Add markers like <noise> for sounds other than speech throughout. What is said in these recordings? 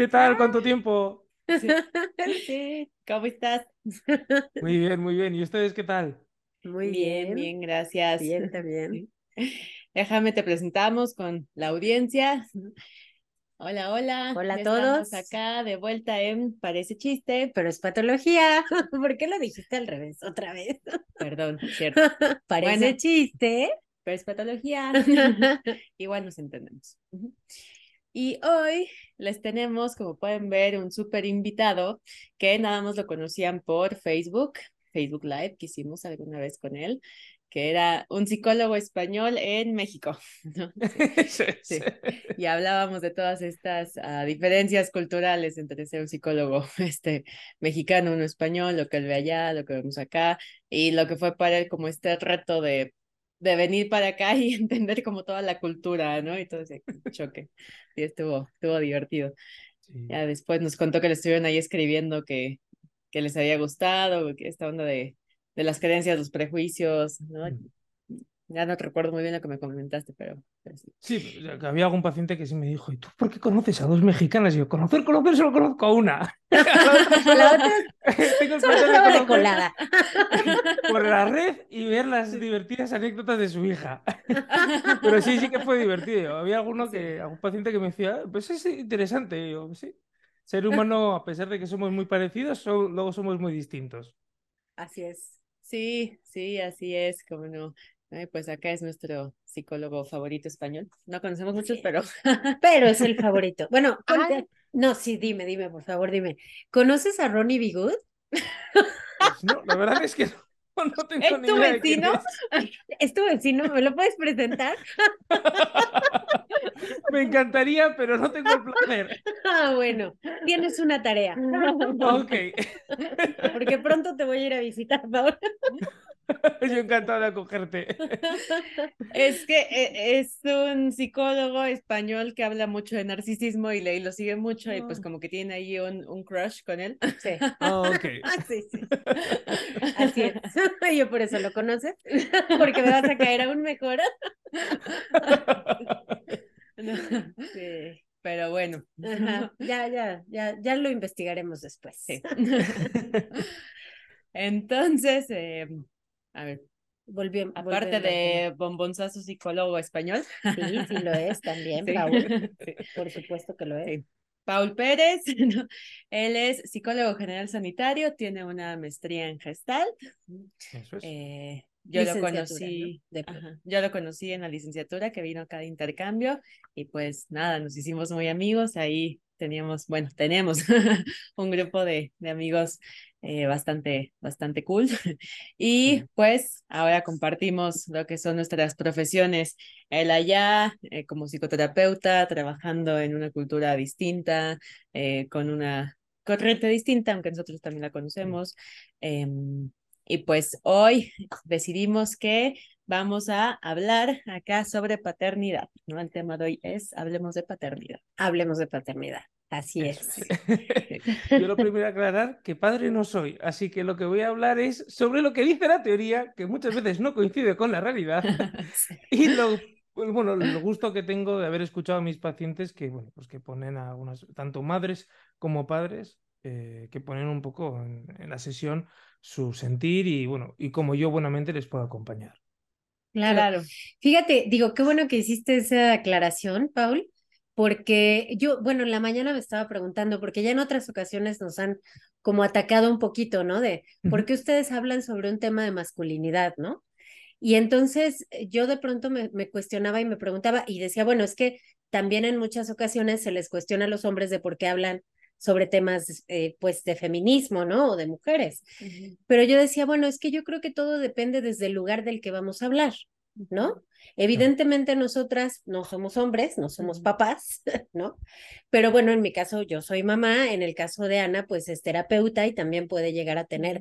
¿Qué tal? ¿Cuánto tiempo? <laughs> Sí. ¿Cómo estás? Muy bien, muy bien. ¿Y ustedes qué tal? Muy bien, bien, gracias. Bien, <laughs> también. Déjame te presentamos con la audiencia. Hola, hola. Hola a todos. Estamos acá de vuelta en Parece Chiste, pero es patología. <laughs> ¿Por qué lo dijiste al revés otra vez? Perdón, cierto. Parece chiste, pero es patología. Igual nos entendemos. Y hoy les tenemos, como pueden ver, un súper invitado que nada más lo conocían por Facebook, Facebook Live, que hicimos alguna vez con él, que era un psicólogo español en México. <laughs> <laughs> Sí, sí, Y hablábamos de todas estas uh, diferencias culturales entre ser un psicólogo <laughs> este, mexicano, uno español, lo que él ve allá, lo que vemos acá, y lo que fue para él como este reto de de venir para acá y <laughs> entender como toda la cultura, ¿no? Y todo ese choque. Sí, estuvo, estuvo divertido. Ya después nos contó que le estuvieron ahí escribiendo que, que les había gustado, que esta onda de, de las creencias, los prejuicios, ¿no? Ya no recuerdo muy bien lo que me comentaste, pero, sí. había algún paciente que sí me dijo, ¿y tú por qué conoces a dos mexicanas? Y yo, conocer, conocer, solo conozco a una. <laughs> la otra Tengo de colada. <laughs> Por la red y ver las divertidas anécdotas de su hija. <laughs> Pero sí, sí que fue divertido. Había alguno que, algún paciente que me decía, pues es interesante. Y yo, sí. Ser humano, a pesar de que somos muy parecidos, luego somos muy distintos. Así es. Sí, sí, así es, como no pues acá es nuestro psicólogo favorito español. No conocemos muchos, pero... <laughs> pero es el favorito. Bueno, no, sí, dime, dime, por favor, dime. ¿Conoces a Ronnie Bigood? Pues no, la verdad es que no. <laughs> No tengo ¿Es tu vecino? Es. <laughs> es. tu vecino? ¿Me lo puedes presentar? Me encantaría, pero no tengo el placer. Ah, bueno, tienes una tarea. Ok. Porque pronto te voy a ir a visitar, Paula. <laughs> Yo encantado de acogerte. Es que eh, es un psicólogo español que habla mucho de narcisismo y, le, lo sigue mucho y pues ah. como que tiene ahí un, un crush con él. Sí. Oh, <laughs> ok. sí, sí. Así es. <laughs> Yo por eso lo conoces, porque me vas a caer aún mejor. <laughs> Sí, pero bueno. Ya, ya, ya, ya lo investigaremos después. Sí. <laughs> Entonces, eh, a ver, Volvió, Aparte de bombonzazo psicólogo español. Sí, sí lo es también, <laughs> Paul. Por supuesto que lo es. Paul Pérez, él es psicólogo general sanitario, tiene una maestría en Gestalt. Eso es. Eh, yo lo conocí, yo lo conocí en la licenciatura que vino acá de intercambio y pues nada, nos hicimos muy amigos, ahí teníamos, bueno, tenemos <laughs> un grupo de, de amigos eh, bastante, bastante cool. <laughs> Y pues ahora compartimos lo que son nuestras profesiones. Él allá eh, como psicoterapeuta, trabajando en una cultura distinta, eh, con una corriente distinta, aunque nosotros también la conocemos. Y pues hoy decidimos que vamos a hablar acá sobre paternidad, ¿no? El tema de hoy es hablemos de paternidad. Hablemos de paternidad. Así es. Yo lo primero aclarar que padre no soy, así que lo que voy a hablar es sobre lo que dice la teoría, que muchas veces no coincide con la realidad, <laughs> y lo, pues, bueno, lo gusto que tengo de haber escuchado a mis pacientes que, bueno, pues que ponen a unas, tanto madres como padres, eh, que ponen un poco en, en, la sesión su sentir y, bueno, y como yo buenamente les puedo acompañar. Claro. claro. Fíjate, digo, qué bueno que hiciste esa aclaración, Paul porque yo, bueno, en la mañana me estaba preguntando, porque ya en otras ocasiones nos han como atacado un poquito, ¿no? De por qué ustedes hablan sobre un tema de masculinidad, ¿no? Y entonces eh, yo de pronto me, cuestionaba y me preguntaba y decía, bueno, es que también en muchas ocasiones se les cuestiona a los hombres de por qué hablan sobre temas, eh, pues, de feminismo, ¿no? O de mujeres. Pero yo decía, bueno, es que yo creo que todo depende desde el lugar del que vamos a hablar, ¿no? Evidentemente nosotras no somos hombres, no somos papás, <laughs> ¿no? Pero bueno, en mi caso yo soy mamá, en el caso de Ana pues es terapeuta y también puede llegar a tener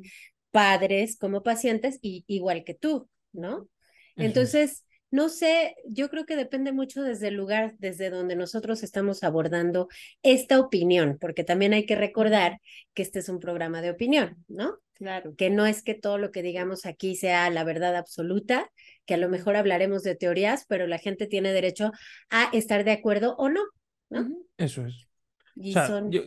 padres como pacientes y, igual que tú, ¿no? Entonces, no sé, yo creo que depende mucho desde el lugar, desde donde nosotros estamos abordando esta opinión, porque también hay que recordar que este es un programa de opinión, ¿no? Claro. Que no es que todo lo que digamos aquí sea la verdad absoluta, que a lo mejor hablaremos de teorías, pero la gente tiene derecho a estar de acuerdo o no, ¿no? Eso es. Y son... Yo,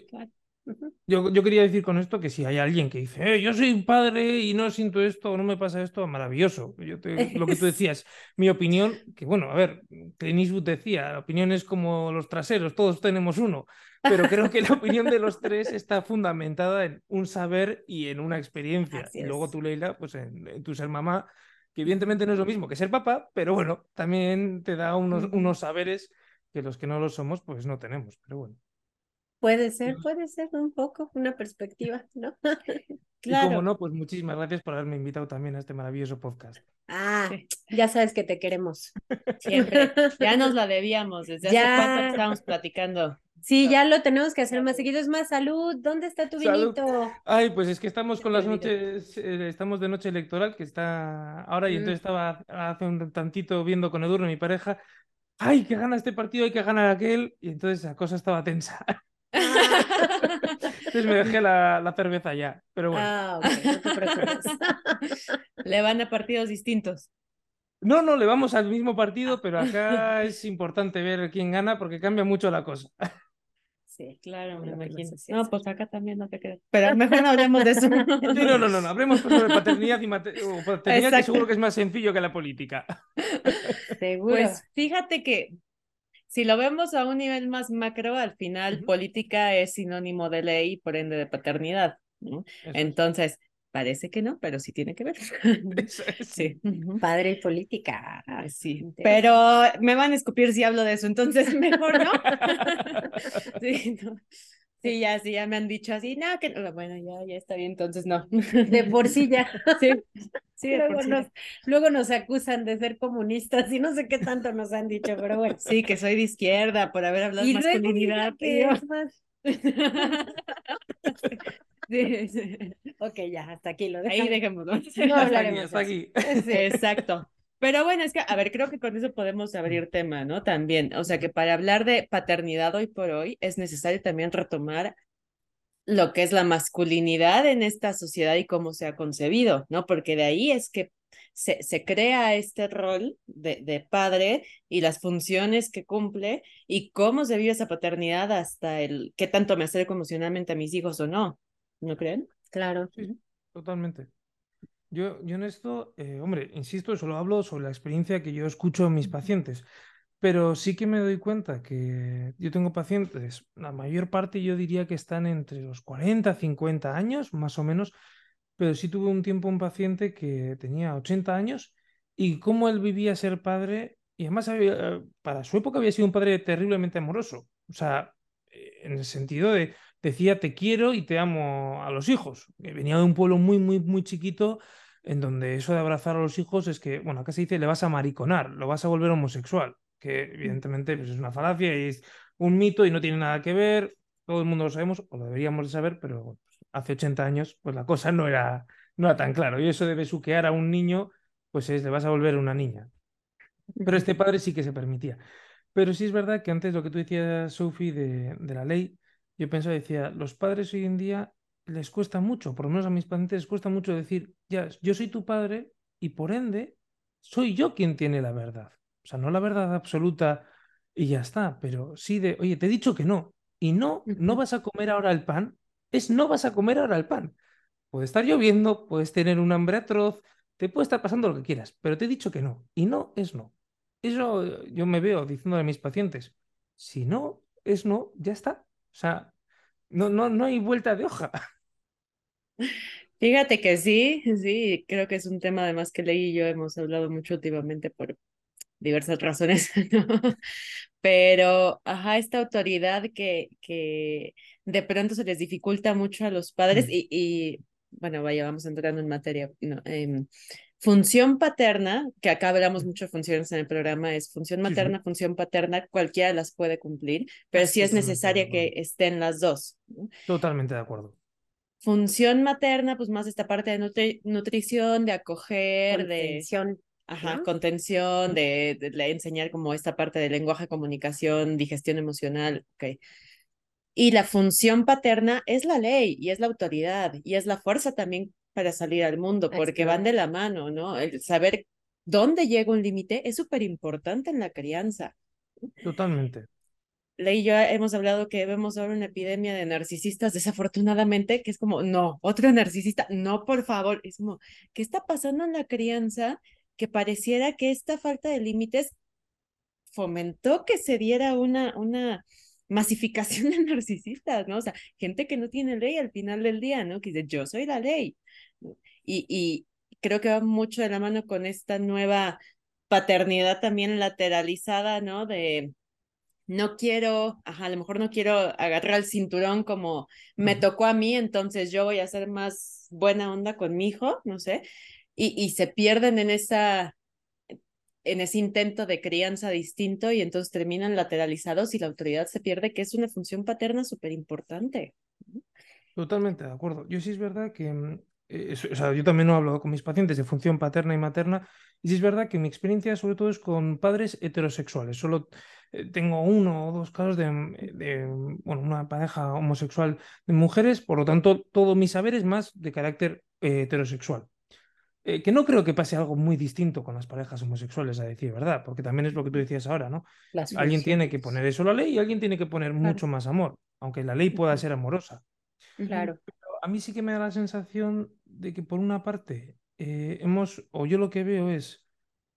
yo, quería decir con esto que si hay alguien que dice, eh, yo soy padre y no siento esto o no me pasa esto, maravilloso. Yo lo que tú <laughs> decías, mi opinión, que bueno, a ver, Clint Eastwood decía, la opinión es como los traseros, todos tenemos uno, pero creo que la opinión de los tres está fundamentada en un saber y en una experiencia. y luego tú, Leila, pues en, tu ser mamá, que evidentemente no es lo mismo que ser papá, pero bueno, también te da unos, unos saberes que los que no lo somos, pues no tenemos, pero bueno. Puede ser, puede ser un poco una perspectiva, ¿no? claro. <laughs> Y como no, pues muchísimas gracias por haberme invitado también a este maravilloso podcast. Ah, ya sabes que te queremos. <laughs> Siempre. Ya nos la debíamos desde hace cuánto que estábamos platicando. Sí, ya lo tenemos que hacer más seguido. Es más, salud. ¿Dónde está tu vinito? Ay, pues es que estamos con las noches, eh, estamos de noche electoral, que está ahora, y entonces mm. estaba hace un tantito viendo con Edurne, mi pareja. Ay, que gana este partido, hay que ganar aquel. Y entonces la cosa estaba tensa. <laughs> Entonces me dejé la, cerveza ya, pero bueno. Ah, no te preocupes. <laughs> Le van a partidos distintos. No, no, le vamos al mismo partido, pero acá es importante ver quién gana porque cambia mucho la cosa. Sí, claro, me imagino. No, pues acá también no te quedas. Pero mejor no hablemos de eso. <laughs> no, no, no, no. Hablemos sobre paternidad y paternidad, que seguro que es más sencillo que la política. <laughs> Seguro. Pues fíjate que si lo vemos a un nivel más macro, al final política es sinónimo de ley y por ende de paternidad. Entonces, parece que no, pero sí tiene que ver. <laughs> <laughs> sí. Padre y política. Sí, pero me van a escupir si hablo de eso, entonces <laughs> mejor no. sí, no. Sí, ya, sí, ya me han dicho así, no, que no, bueno, ya, ya está bien, entonces no. De por sí ya. <laughs> Sí, sí luego, nos, luego nos acusan de ser comunistas y no sé qué tanto nos han dicho, pero bueno. Sí, que soy de izquierda por haber hablado de masculinidad. <laughs> Sí, sí. Ok, ya, hasta aquí lo dejamos. Ahí dejémoslo. No hablaremos. Hasta aquí. Exacto. Pero bueno, es que, a ver, creo que con eso podemos abrir tema, ¿no? También, o sea, que para hablar de paternidad hoy por hoy es necesario también retomar lo que es la masculinidad en esta sociedad y cómo se ha concebido, ¿no? Porque de ahí es que se, se crea este rol de, de, padre y las funciones que cumple y cómo se vive esa paternidad hasta el qué tanto me acerco emocionalmente a mis hijos o no, ¿no creen? Claro. Sí, totalmente. Yo, yo en esto, eh, hombre, insisto, solo hablo sobre la experiencia que yo escucho en mis pacientes, pero sí que me doy cuenta que yo tengo pacientes, la mayor parte yo diría que están entre los 40, 50 años, más o menos, pero sí tuve un tiempo un paciente que tenía 80 años y cómo él vivía ser padre, y además para su época había sido un padre terriblemente amoroso, o sea, eh, en el sentido de decía te quiero y te amo a los hijos. Venía de un pueblo muy, muy, muy chiquito en donde eso de abrazar a los hijos es que, bueno, acá se dice le vas a mariconar, lo vas a volver homosexual, que evidentemente pues, es una falacia y es un mito y no tiene nada que ver, todo el mundo lo sabemos, o lo deberíamos de saber, pero hace 80 años pues la cosa no era, no era tan claro y eso de besuquear a un niño, pues es, le vas a volver una niña. Pero este padre sí que se permitía. Pero sí es verdad que antes lo que tú decías, Sophie, de, de la ley, yo pensaba, decía, los padres hoy en día les cuesta mucho, por lo menos a mis pacientes les cuesta mucho decir, ya, yo soy tu padre y por ende soy yo quien tiene la verdad. O sea, no la verdad absoluta y ya está, pero sí de, oye, te he dicho que no. Y no, no vas a comer ahora el pan, es no vas a comer ahora el pan. Puede estar lloviendo, puedes tener un hambre atroz, te puede estar pasando lo que quieras, pero te he dicho que no. Y no es no. Eso yo me veo diciendo a mis pacientes, si no es no, ya está. O sea, no, no, no hay vuelta de hoja. Fíjate que sí, sí, creo que es un tema además que Ley y yo hemos hablado mucho últimamente por diversas razones, <laughs> ¿no? Pero, ajá, esta autoridad que, que de pronto se les dificulta mucho a los padres mm. y, y, bueno, vaya, vamos entrando en materia, no, em, Función paterna, que acá hablamos mucho de funciones en el programa, es función materna, función paterna, cualquiera las puede cumplir, pero sí es necesaria que estén las dos. Totalmente de acuerdo. Función materna, pues más esta parte de nutrición, de acoger, contención. de... Ajá, contención, de, de, enseñar como esta parte de lenguaje, comunicación, digestión emocional, ok. Y la función paterna es la ley y es la autoridad y es la fuerza también para salir al mundo, porque van de la mano, ¿no? El saber dónde llega un límite es súper importante en la crianza. Totalmente. Ley y yo hemos hablado que vemos ahora una epidemia de narcisistas, desafortunadamente, que es como, no, otro narcisista, no, por favor, es como, ¿qué está pasando en la crianza? Que pareciera que esta falta de límites fomentó que se diera una, una masificación de <laughs> narcisistas, ¿no? O sea, gente que no tiene ley al final del día, ¿no? Que dice, yo soy la ley. Y, y creo que va mucho de la mano con esta nueva paternidad también lateralizada, ¿no? De no quiero, ajá, a lo mejor no quiero agarrar el cinturón como me tocó a mí, entonces yo voy a ser más buena onda con mi hijo, no sé, y, y se pierden en esa en ese intento de crianza distinto y entonces terminan lateralizados y la autoridad se pierde, que es una función paterna súper importante. Totalmente de acuerdo. Yo sí es verdad que mm, eh, o sea, yo también he hablado con mis pacientes de función paterna y materna, y sí es verdad que mi experiencia sobre todo es con padres heterosexuales. Solo eh, tengo uno o dos casos de, de, bueno, una pareja homosexual de mujeres, por lo tanto, todo mi saber es más de carácter eh, heterosexual. que no creo que pase algo muy distinto con las parejas homosexuales, a decir verdad, porque también es lo que tú decías ahora, ¿no? alguien tiene que poner eso la ley y alguien tiene que poner mucho más amor, aunque la ley pueda ser amorosa. Claro. a mí sí que me da la sensación de que por una parte eh, hemos, o yo lo que veo es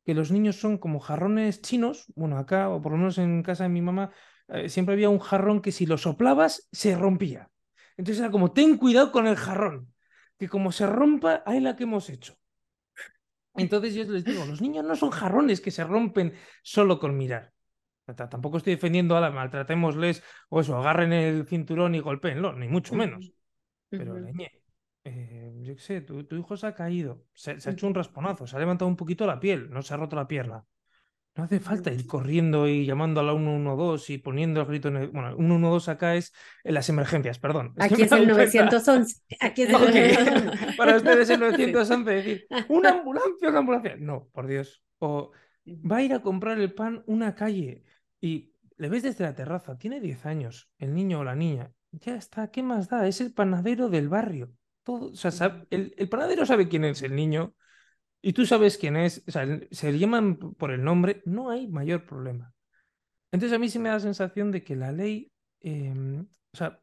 que los niños son como jarrones chinos, bueno, acá, o por lo menos en casa de mi mamá, eh, siempre había un jarrón que si lo soplabas se rompía. Entonces era como, ten cuidado con el jarrón, que como se rompa, ahí la que hemos hecho. Entonces yo les digo, los niños no son jarrones que se rompen solo con mirar. Tampoco estoy defendiendo a la maltratémosles o eso, agarren el cinturón y golpeenlo, ni mucho menos. Pero leñe, eh, yo qué sé, tu, hijo se ha caído, se, ha hecho un rasponazo, se ha levantado un poquito la piel, no se ha roto la pierna. No hace falta ir corriendo y llamando a la 112 y poniendo el grito en el... Bueno, 112 acá es en las emergencias, perdón. <laughs> <laughs> Aquí es, <laughs> el 911. Aquí es el 911. Para ustedes el 911 decir, una ambulancia, una ambulancia. No, por Dios. O va a ir a comprar el pan una calle y le ves desde la terraza, tiene 10 años, el niño o la niña. Ya está, ¿qué más da? Es el panadero del barrio o sea, el, panadero sabe quién es el niño y tú sabes quién es, o sea, se le llaman por el nombre, no hay mayor problema. Entonces a mí sí me da la sensación de que la ley, em, o sea,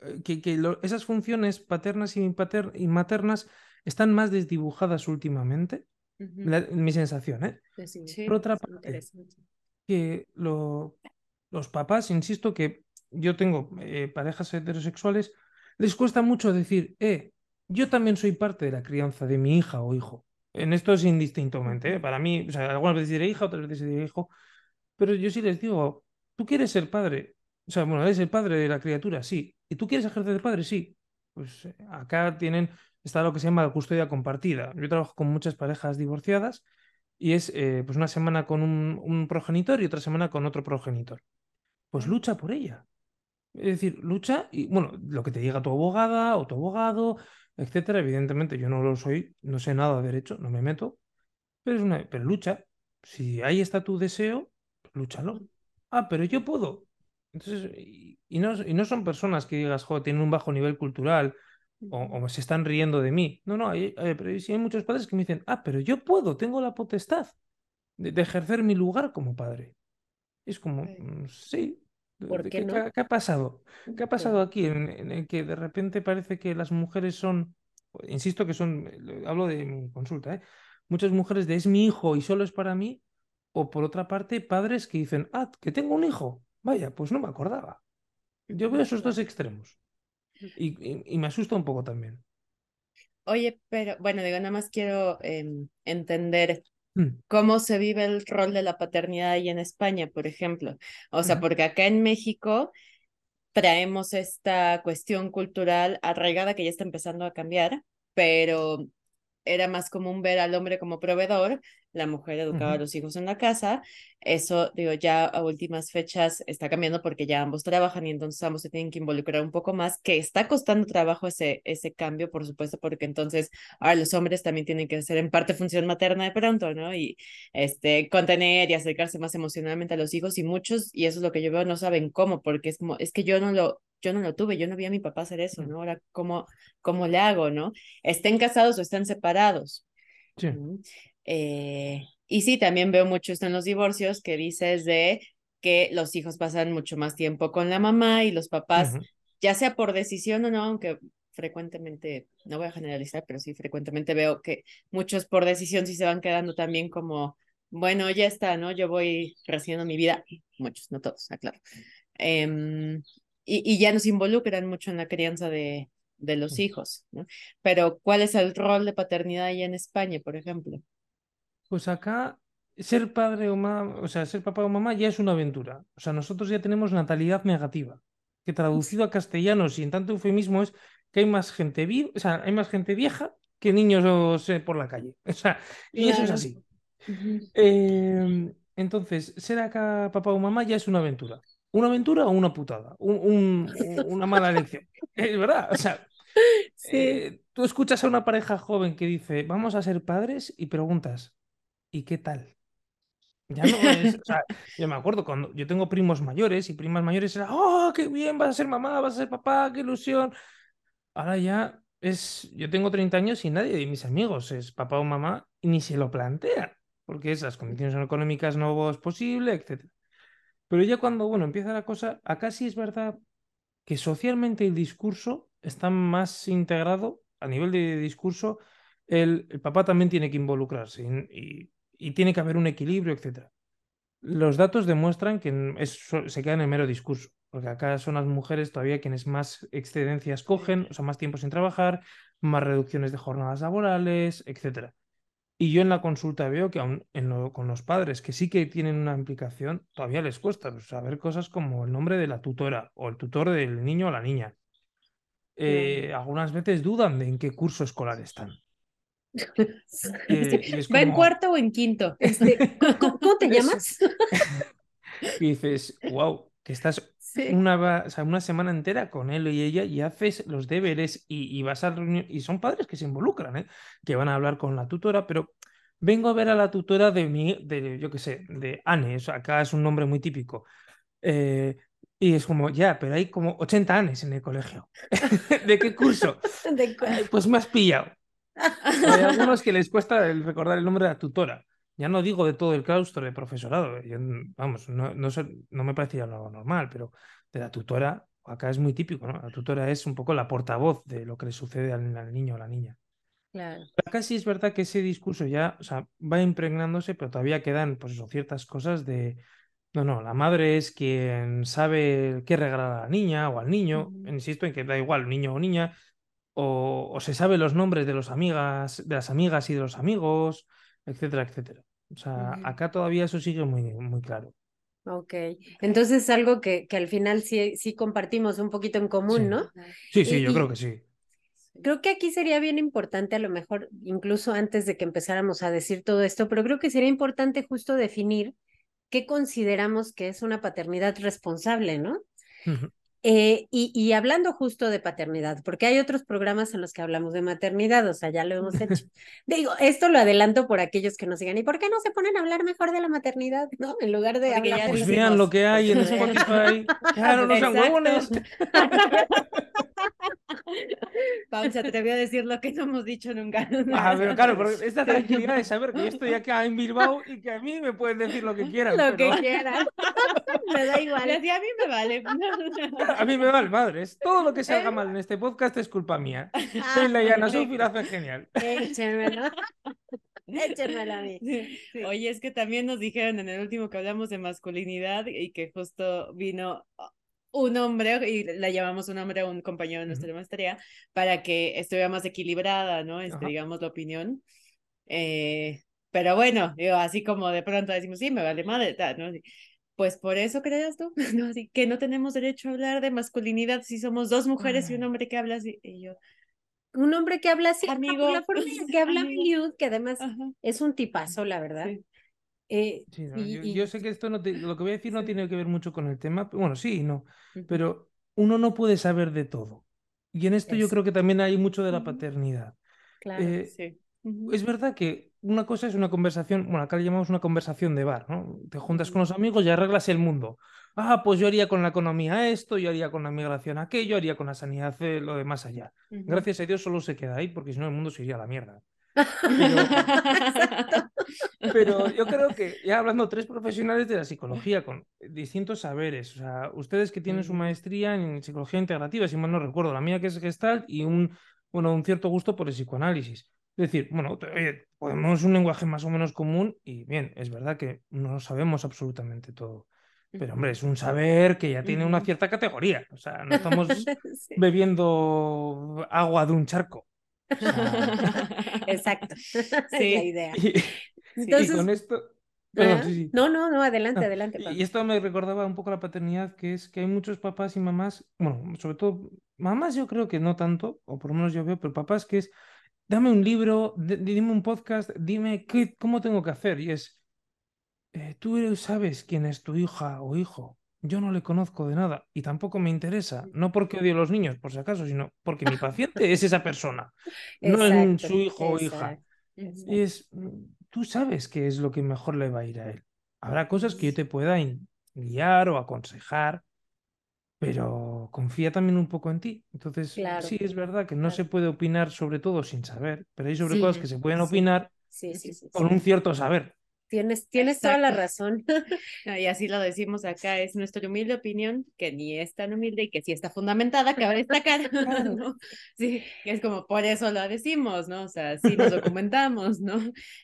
eh, que, esas funciones paternas y, y, maternas están más desdibujadas últimamente, mi sensación, ¿eh? por otra parte, que los papás, insisto que yo tengo eh, parejas heterosexuales, les cuesta mucho decir, eh, yo también soy parte de la crianza de mi hija o hijo. En esto es indistintamente, ¿eh? para mí, algunas veces diré hija, otras veces diré hijo, pero yo sí les digo, tú quieres ser padre, o sea, bueno, eres el padre de la criatura, sí, y tú quieres ejercer de padre, sí. Pues eh, acá tienen, está lo que se llama la custodia compartida. Yo trabajo con muchas parejas divorciadas y es eh, pues una semana con un progenitor y otra semana con otro progenitor. Pues lucha por ella. Es decir, lucha y, bueno, lo que te diga tu abogada o tu abogado, etcétera. Evidentemente, yo no lo soy, no sé nada de derecho, no me meto, pero, es una, pero lucha. Si ahí está tu deseo, lúchalo. Ah, pero yo puedo. Entonces, y, no, y no son personas que digas, joder, tienen un bajo nivel cultural o, se están riendo de mí. No, no, hay, pero sí hay muchos padres que me dicen, ah, pero yo puedo, tengo la potestad de, ejercer mi lugar como padre. es como, mm, sí, qué, ¿qué, ha pasado? ¿Qué ha pasado aquí en, el que de repente parece que las mujeres son, insisto que son, hablo de mi consulta, ¿eh? muchas mujeres de es mi hijo y solo es para mí, o por otra parte padres que dicen, ah, que tengo un hijo, vaya, pues no me acordaba. Yo veo esos dos extremos y, me asusta un poco también. Oye, pero bueno, digo, nada más quiero em, entender. Cómo se vive el rol de la paternidad ahí en España, por ejemplo. O sea, porque acá en México traemos esta cuestión cultural arraigada que ya está empezando a cambiar, pero era más común ver al hombre como proveedor, la mujer educaba a los hijos en la casa. Eso, digo, ya a últimas fechas está cambiando porque ya ambos trabajan y entonces ambos se tienen que involucrar un poco más, que está costando trabajo ese, ese cambio, por supuesto, porque entonces ahora los hombres también tienen que hacer en parte función materna de pronto, ¿no? Y este, contener y acercarse más emocionalmente a los hijos y muchos, y eso es lo que yo veo, no saben cómo, porque es como, es que yo no lo, yo no lo tuve, yo no vi a mi papá hacer eso, ¿no? Ahora, ¿cómo, cómo le hago, no? Estén casados o estén separados. Sí. Eh, y sí, también veo mucho esto en los divorcios que dices de que los hijos pasan mucho más tiempo con la mamá y los papás, ya sea por decisión o no, aunque frecuentemente, no voy a generalizar, pero sí frecuentemente veo que muchos por decisión sí se van quedando también como, bueno, ya está, ¿no? Yo voy recibiendo mi vida, muchos, no todos, aclaro. Em, y, y, ya nos involucran mucho en la crianza de, de los hijos, ¿no? Pero, ¿cuál es el rol de paternidad allá en España, por ejemplo? Pues acá ser padre o mamá, o sea, ser papá o mamá ya es una aventura. O sea, nosotros ya tenemos natalidad negativa, que traducido a castellano sin tanto eufemismo es que hay más gente viva, o sea, hay más gente vieja que niños por la calle. O sea, y eso es así. Em, entonces, ser acá papá o mamá ya es una aventura. ¿Una aventura o una putada? una mala elección. <laughs> Es verdad. O sea, eh, tú escuchas a una pareja joven que dice, vamos a ser padres y preguntas, ¿y qué tal? Ya no es, o sea, <laughs> yo me acuerdo cuando yo tengo primos mayores y primas mayores era, oh, qué bien, vas a ser mamá, vas a ser papá, qué ilusión. Ahora ya es, yo tengo 30 años y nadie de mis amigos es papá o mamá y ni se lo plantea, porque esas condiciones económicas no es posible, etc. Pero ya cuando, bueno, empieza la cosa, acá sí es verdad que socialmente el discurso está más integrado a nivel de discurso, el, papá también tiene que involucrarse y y tiene que haber un equilibrio, etc. Los datos demuestran que se queda en el mero discurso, porque acá son las mujeres todavía quienes más excedencias cogen, o sea, más tiempo sin trabajar, más reducciones de jornadas laborales, etc. Y yo en la consulta veo que aún con los padres que sí que tienen una implicación, todavía les cuesta pues, saber cosas como el nombre de la tutora o el tutor del niño o la niña. Eh, algunas veces dudan de en qué curso escolar están. Eh, ¿Va en cuarto o en quinto? Este, ¿cómo, te <laughs> llamas? y dices, wow, que estás una, una semana entera con él y ella y haces los deberes y, vas a reunión. Y son padres que se involucran, ¿eh? que van a hablar con la tutora, pero vengo a ver a la tutora de mi, de, yo qué sé, de Anne, acá es un nombre muy típico. Eh, y es como, ya, pero hay como 80 Anes en el colegio. <laughs> ¿De qué curso? <laughs> pues me has pillado. <laughs> Hay algunos que les cuesta el recordar el nombre de la tutora. Ya no digo de todo el claustro de profesorado. vamos, no, no, no, me parecía lo normal, pero de la tutora, acá es muy típico, ¿no? La tutora es un poco la portavoz de lo que le sucede al, niño o la niña. Claro. Acá sí es verdad que ese discurso ya o sea, va impregnándose, pero todavía quedan pues ciertas cosas de, no, no, la madre es quien sabe qué regalar a la niña o al niño. Insisto en que da igual, niño o niña, o, se sabe los nombres de, los amigas, de las amigas y de los amigos, etcétera, etcétera. O sea, acá todavía eso sigue muy, muy claro. Ok, entonces es algo que, que al final sí, sí compartimos un poquito en común, ¿no? Sí, sí, yo creo que sí. Creo que aquí sería bien importante, a lo mejor, incluso antes de que empezáramos a decir todo esto, pero creo que sería importante justo definir qué consideramos que es una paternidad responsable, ¿no? Eh, y, hablando justo de paternidad, porque hay otros programas en los que hablamos de maternidad, o sea, ya lo hemos hecho. <laughs> Digo, esto lo adelanto por aquellos que nos digan, ¿y por qué no se ponen a hablar mejor de la maternidad? ¿No? En lugar de hablar Pues vean lo que hay en <laughs> Spotify. claro, no sean huevones. Paul se atrevió a decir lo que no hemos dicho nunca. <laughs> Ah, pero claro, pero esta tranquilidad de saber que yo estoy acá en Bilbao y que a mí me pueden decir lo que quieran. Lo que quieran. me da igual. a mí me vale. A mí me vale madres. Todo lo que salga mal en este podcast es culpa mía. Soy la llana, soy hace genial. Échenmelo. <laughs> Échenmelo a mí. Oye, es que también nos dijeron en el último que hablamos de masculinidad y que justo vino un hombre, y la llamamos un hombre a un compañero de nuestra maestría, para que estuviera más equilibrada, ¿no? Este, digamos, la opinión. Eh, pero bueno, digo, así como de pronto decimos, sí, me vale madre, ¿no? Pues por eso creas tú, <laughs> ¿no? Así que no tenemos derecho a hablar de masculinidad si somos dos mujeres y un hombre que habla así. Y yo, un hombre que habla así, Amigo. la forma en que <laughs> habla Amigo. Eliud, que además Ajá. es un tipazo, la verdad. Sí. Eh, Sí, no, y- yo, y- yo sé que esto no te- lo que voy a decir no Sí. tiene que ver mucho con el tema, pero- bueno, sí y no, pero uno no puede saber de todo. Y en esto yo creo que también hay mucho de la paternidad. claro. Eh, Sí. Es verdad que una cosa es una conversación, bueno, acá le llamamos una conversación de bar, ¿no? Te juntas con los amigos y arreglas el mundo. Ah, pues yo haría con la economía esto, yo haría con la migración aquello, haría con la sanidad eh, lo de más allá. Gracias a Dios solo se queda ahí, porque si no el mundo se iría a la mierda. <laughs> Pero yo creo que ya hablando tres profesionales de la psicología con distintos saberes, o sea, ustedes que tienen su maestría en psicología integrativa, si mal no recuerdo, la mía que es Gestalt y un, bueno, un cierto gusto por el psicoanálisis. Es decir, bueno, oye, podemos un lenguaje más o menos común y bien, es verdad que no sabemos absolutamente todo. Pero hombre, es un saber que ya tiene una cierta categoría. O sea, no estamos <laughs> Sí, bebiendo agua de un charco. O sea, <laughs> Exacto. es Sí. la idea. y, y Entonces, con esto. Perdón, sí, sí. No, no, no, adelante, No, adelante, y- Pablo. Y esto me recordaba un poco la paternidad, que es que hay muchos papás y mamás, bueno, sobre todo mamás yo creo que no tanto, o por lo menos yo veo, pero papás que es, dame un libro, dime un podcast, dime qué, cómo tengo que hacer. Y es, eh, tú sabes quién es tu hija o hijo. Yo no le conozco de nada y tampoco me interesa, no porque odie a los niños, por si acaso, sino porque mi paciente es esa persona, <laughs> no es su hijo o hija. exacto. Y es, mm, tú sabes qué es lo que mejor le va a ir a él. Habrá cosas que yo te pueda guiar o aconsejar, pero confía también un poco en ti. Entonces, Claro, sí, es verdad que no se puede opinar sobre todo sin saber, pero hay sobre Sí, cosas que se pueden sí. opinar Sí, con un cierto saber. Tienes, tienes toda la razón. <laughs> Y así lo decimos acá, es nuestra humilde opinión, que ni es tan humilde y que sí está fundamentada, cabe destacar, <laughs> <laughs> ¿no? Sí, que es como por eso lo decimos, ¿no? O sea, sí nos documentamos, ¿no?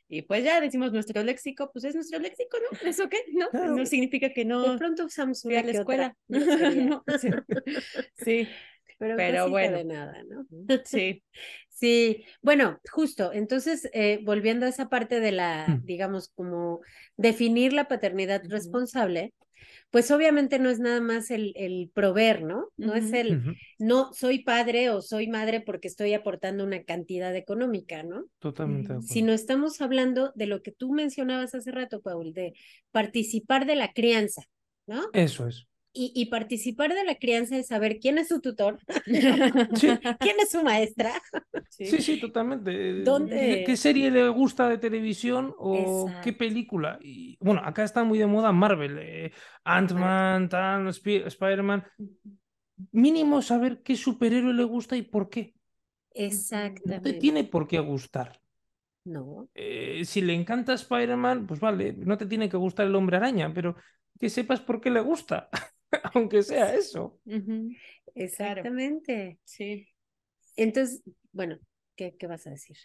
Y pues ya decimos nuestro léxico, pues es nuestro léxico, ¿no? ¿Eso qué? No, no significa que De no pronto usamos fui a una la que otra escuela. No, sí. Sí, pero, bueno. de nada, ¿no? <laughs> sí. Sí, bueno, justo. Entonces, eh, volviendo a esa parte de la, Mm. digamos, como definir la paternidad responsable, pues obviamente no es nada más el, el proveer, ¿no? No es el, no soy padre o soy madre porque estoy aportando una cantidad económica, ¿no? Totalmente. Sino estamos hablando de lo que tú mencionabas hace rato, Paul, de participar de la crianza, ¿no? Eso es. Y, y participar de la crianza es saber quién es su tutor, <laughs> Sí. <laughs> quién es su maestra. Sí. Sí, sí, totalmente. ¿Dónde? ¿Qué, serie le gusta de televisión o qué película? Y bueno, acá está muy de moda Marvel, eh, Ant-Man, Spider-Man. Mínimo saber qué superhéroe le gusta y por qué. No te Exactamente. tiene por qué gustar. No, Eh, si le encanta Spider-Man, pues vale, no te tiene que gustar el hombre araña, pero que sepas por qué le gusta, <laughs> <laughs> aunque sea eso. Exactamente. Sí. Entonces, bueno, ¿qué, qué vas a decir?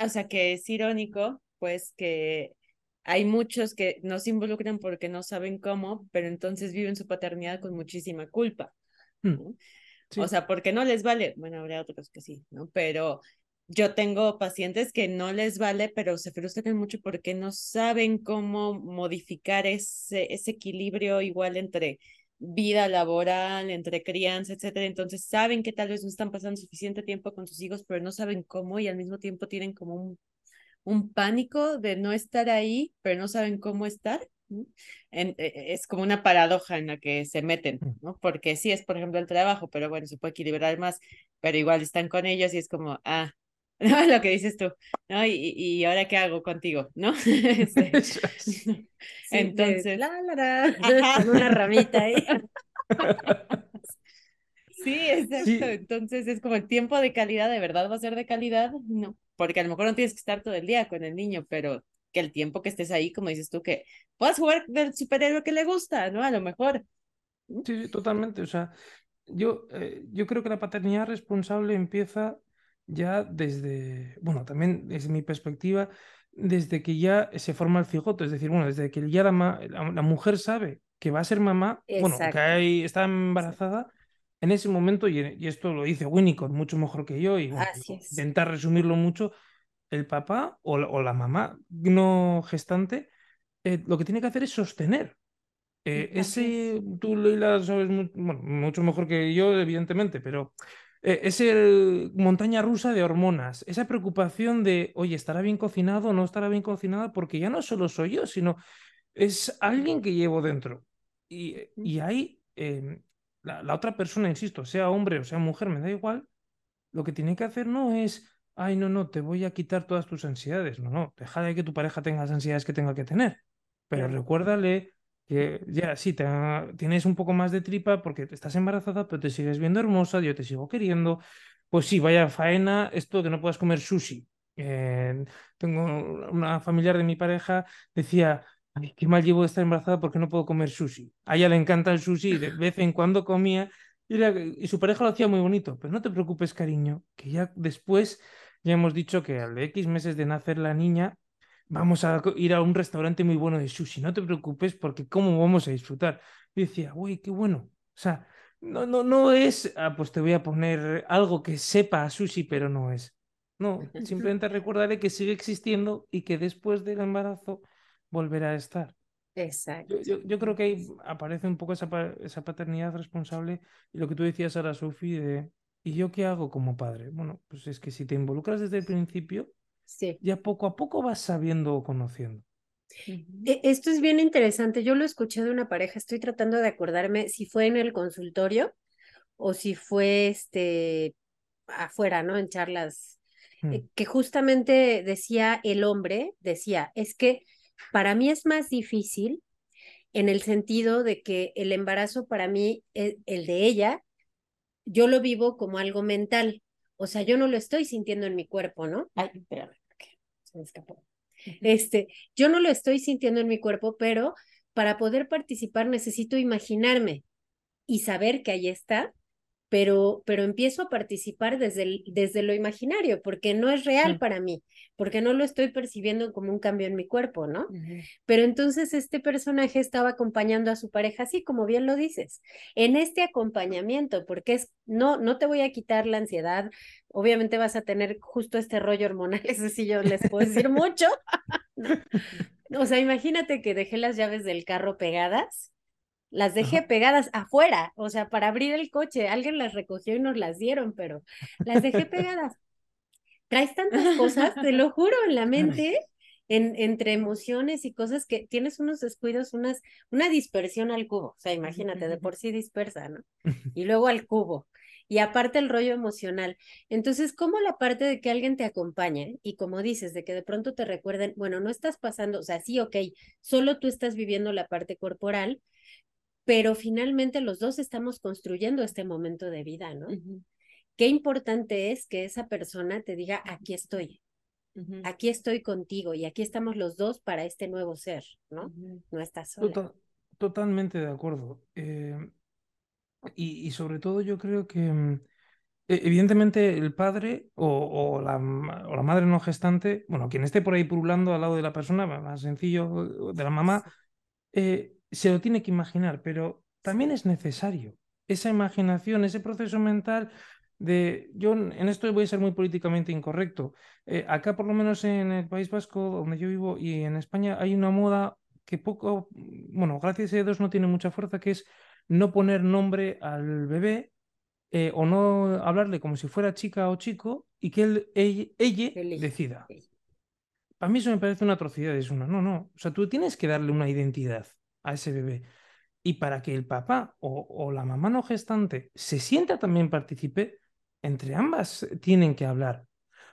O sea que es irónico, pues que hay muchos que no se involucran porque no saben cómo, pero entonces viven su paternidad con muchísima culpa. Mm, ¿no? sí. O sea, porque no les vale, bueno, habrá otros que sí, ¿no? Pero yo tengo pacientes que no les vale, pero se frustran mucho porque no saben cómo modificar ese, ese equilibrio igual entre vida laboral, entre crianza, etcétera. Entonces saben que tal vez no están pasando suficiente tiempo con sus hijos, pero no saben cómo y al mismo tiempo tienen como un, un pánico de no estar ahí, pero no saben cómo estar. En- eh, es como una paradoja en la que se meten, ¿no? Porque sí es, por ejemplo, el trabajo, pero bueno, se puede equilibrar más, pero igual están con ellos y es como, ah, ¿no? <laughs> lo que dices tú, ¿no? Y, y ahora qué hago contigo, ¿no? <laughs> Este, Eso es. Sí, de Entonces- la, la, la, <laughs> Ajá. con una ramita ahí. Sí, exacto. Sí. Entonces es como el tiempo de calidad, ¿de verdad va a ser de calidad? No, porque a lo mejor no tienes que estar todo el día con el niño, pero que el tiempo que estés ahí, como dices tú, que puedas jugar del superhéroe que le gusta, ¿no? A lo mejor. Sí, sí, totalmente. O sea, yo, eh, yo creo que la paternidad responsable empieza ya desde, bueno, también desde mi perspectiva, desde que ya se forma el cigoto, es decir, bueno, desde que ya la, ma- la, la mujer sabe que va a ser mamá, bueno, que Exacto. hay- está embarazada, en ese momento, y, y esto lo dice Winnicott mucho mejor que yo, y bueno, intentar resumirlo mucho, el papá o la, o la mamá no gestante eh, lo que tiene que hacer es sostener. Eh, ese, tú Leila sabes bueno, mucho mejor que yo, evidentemente, pero eh, es el montaña rusa de hormonas, esa preocupación de, oye, ¿estará bien cocinado o no estará bien cocinado? Porque ya no solo soy yo, sino es alguien que llevo dentro. Y, y ahí em, la, la, otra persona, insisto, sea hombre o sea mujer, me da igual, lo que tiene que hacer no es, ay, no, no, te voy a quitar todas tus ansiedades. No, no, deja de que tu pareja tenga las ansiedades que tenga que tener. Pero recuérdale que ya sí, tienes un poco más de tripa porque estás embarazada, pero te sigues viendo hermosa, yo te sigo queriendo. Pues sí, vaya faena esto que no puedas comer sushi. Eh, tengo una familiar de mi pareja, decía, qué mal llevo de estar embarazada porque no puedo comer sushi. A ella le encanta el sushi de vez en cuando comía y, y, su pareja lo hacía muy bonito. Pero no te preocupes, cariño, que ya después ya hemos dicho que al de X meses de nacer la niña vamos a ir a un restaurante muy bueno de sushi, no te preocupes porque cómo vamos a disfrutar. Decía, uy, qué bueno. O sea, no, no, no es, ah, pues te voy a poner algo que sepa a sushi, pero no es. No, <laughs> simplemente recordaré que sigue existiendo y que después del embarazo volverá a estar. Exacto. Yo, yo, creo que ahí aparece un poco esa, esa paternidad responsable y lo que tú decías ahora, Sofi, de ¿y yo qué hago como padre? Bueno, pues es que si te involucras desde el principio, Sí. Ya poco a poco vas sabiendo o conociendo. E, esto es bien interesante. Yo lo escuché de una pareja. Estoy tratando de acordarme si fue en el consultorio o si fue este afuera, ¿no? En charlas. Mm. Que justamente decía el hombre, decía, es que para mí es más difícil en el sentido de que el embarazo para mí, el, el de ella, yo lo vivo como algo mental. O sea, yo no lo estoy sintiendo en mi cuerpo, ¿no? Ay, espérame se me escapó. Este, yo no lo estoy sintiendo en mi cuerpo, pero para poder participar necesito imaginarme y saber que ahí está pero, pero empiezo a participar desde, desde lo imaginario, porque no es real para mí, porque no lo estoy percibiendo como un cambio en mi cuerpo, ¿no? Pero entonces este personaje estaba acompañando a su pareja, así como bien lo dices, en este acompañamiento, porque es, no, no te voy a quitar la ansiedad, obviamente vas a tener justo este rollo hormonal, <laughs> eso sí yo les puedo decir mucho. O sea, imagínate que dejé las llaves del carro pegadas las dejé pegadas afuera, o sea, para abrir el coche. Alguien las recogió y nos las dieron, pero las dejé pegadas. Traes tantas cosas, te lo <laughs> juro, en la mente, en, entre emociones y cosas que tienes unos descuidos, unas, una dispersión al cubo. O sea, imagínate, de por sí dispersa, ¿no? <laughs> Y luego al cubo. Y aparte el rollo emocional. Entonces, ¿cómo la parte de que alguien te acompañe y como dices, de que de pronto te recuerden, bueno, no estás pasando, o sea, sí, ok, solo tú estás viviendo la parte corporal, pero finalmente los dos estamos construyendo este momento de vida, ¿no? Qué importante es que esa persona te diga, aquí estoy, aquí estoy contigo y aquí estamos los dos para este nuevo ser, ¿no? No estás sola. totalmente de acuerdo. Eh, y, sobre todo yo creo que mm, e, evidentemente el padre o, la, o, la, madre no gestante, bueno, quien esté por ahí pululando al lado de la persona, más sencillo, de la mamá, eh, se lo tiene que imaginar, pero también es necesario. Esa imaginación, ese proceso mental de, yo en esto voy a ser muy políticamente incorrecto, eh, acá por lo menos en el País Vasco, donde yo vivo, y en España hay una moda que poco, bueno, gracias a Dios no tiene mucha fuerza, que es no poner nombre al bebé eh, o no hablarle como si fuera chica o chico y que él, ella, decida. A mí eso me parece una atrocidad, es una, no, no, o sea, tú tienes que darle una identidad a ese bebé. Y para que el papá o, la mamá no gestante se sienta también participe, entre ambas tienen que hablar.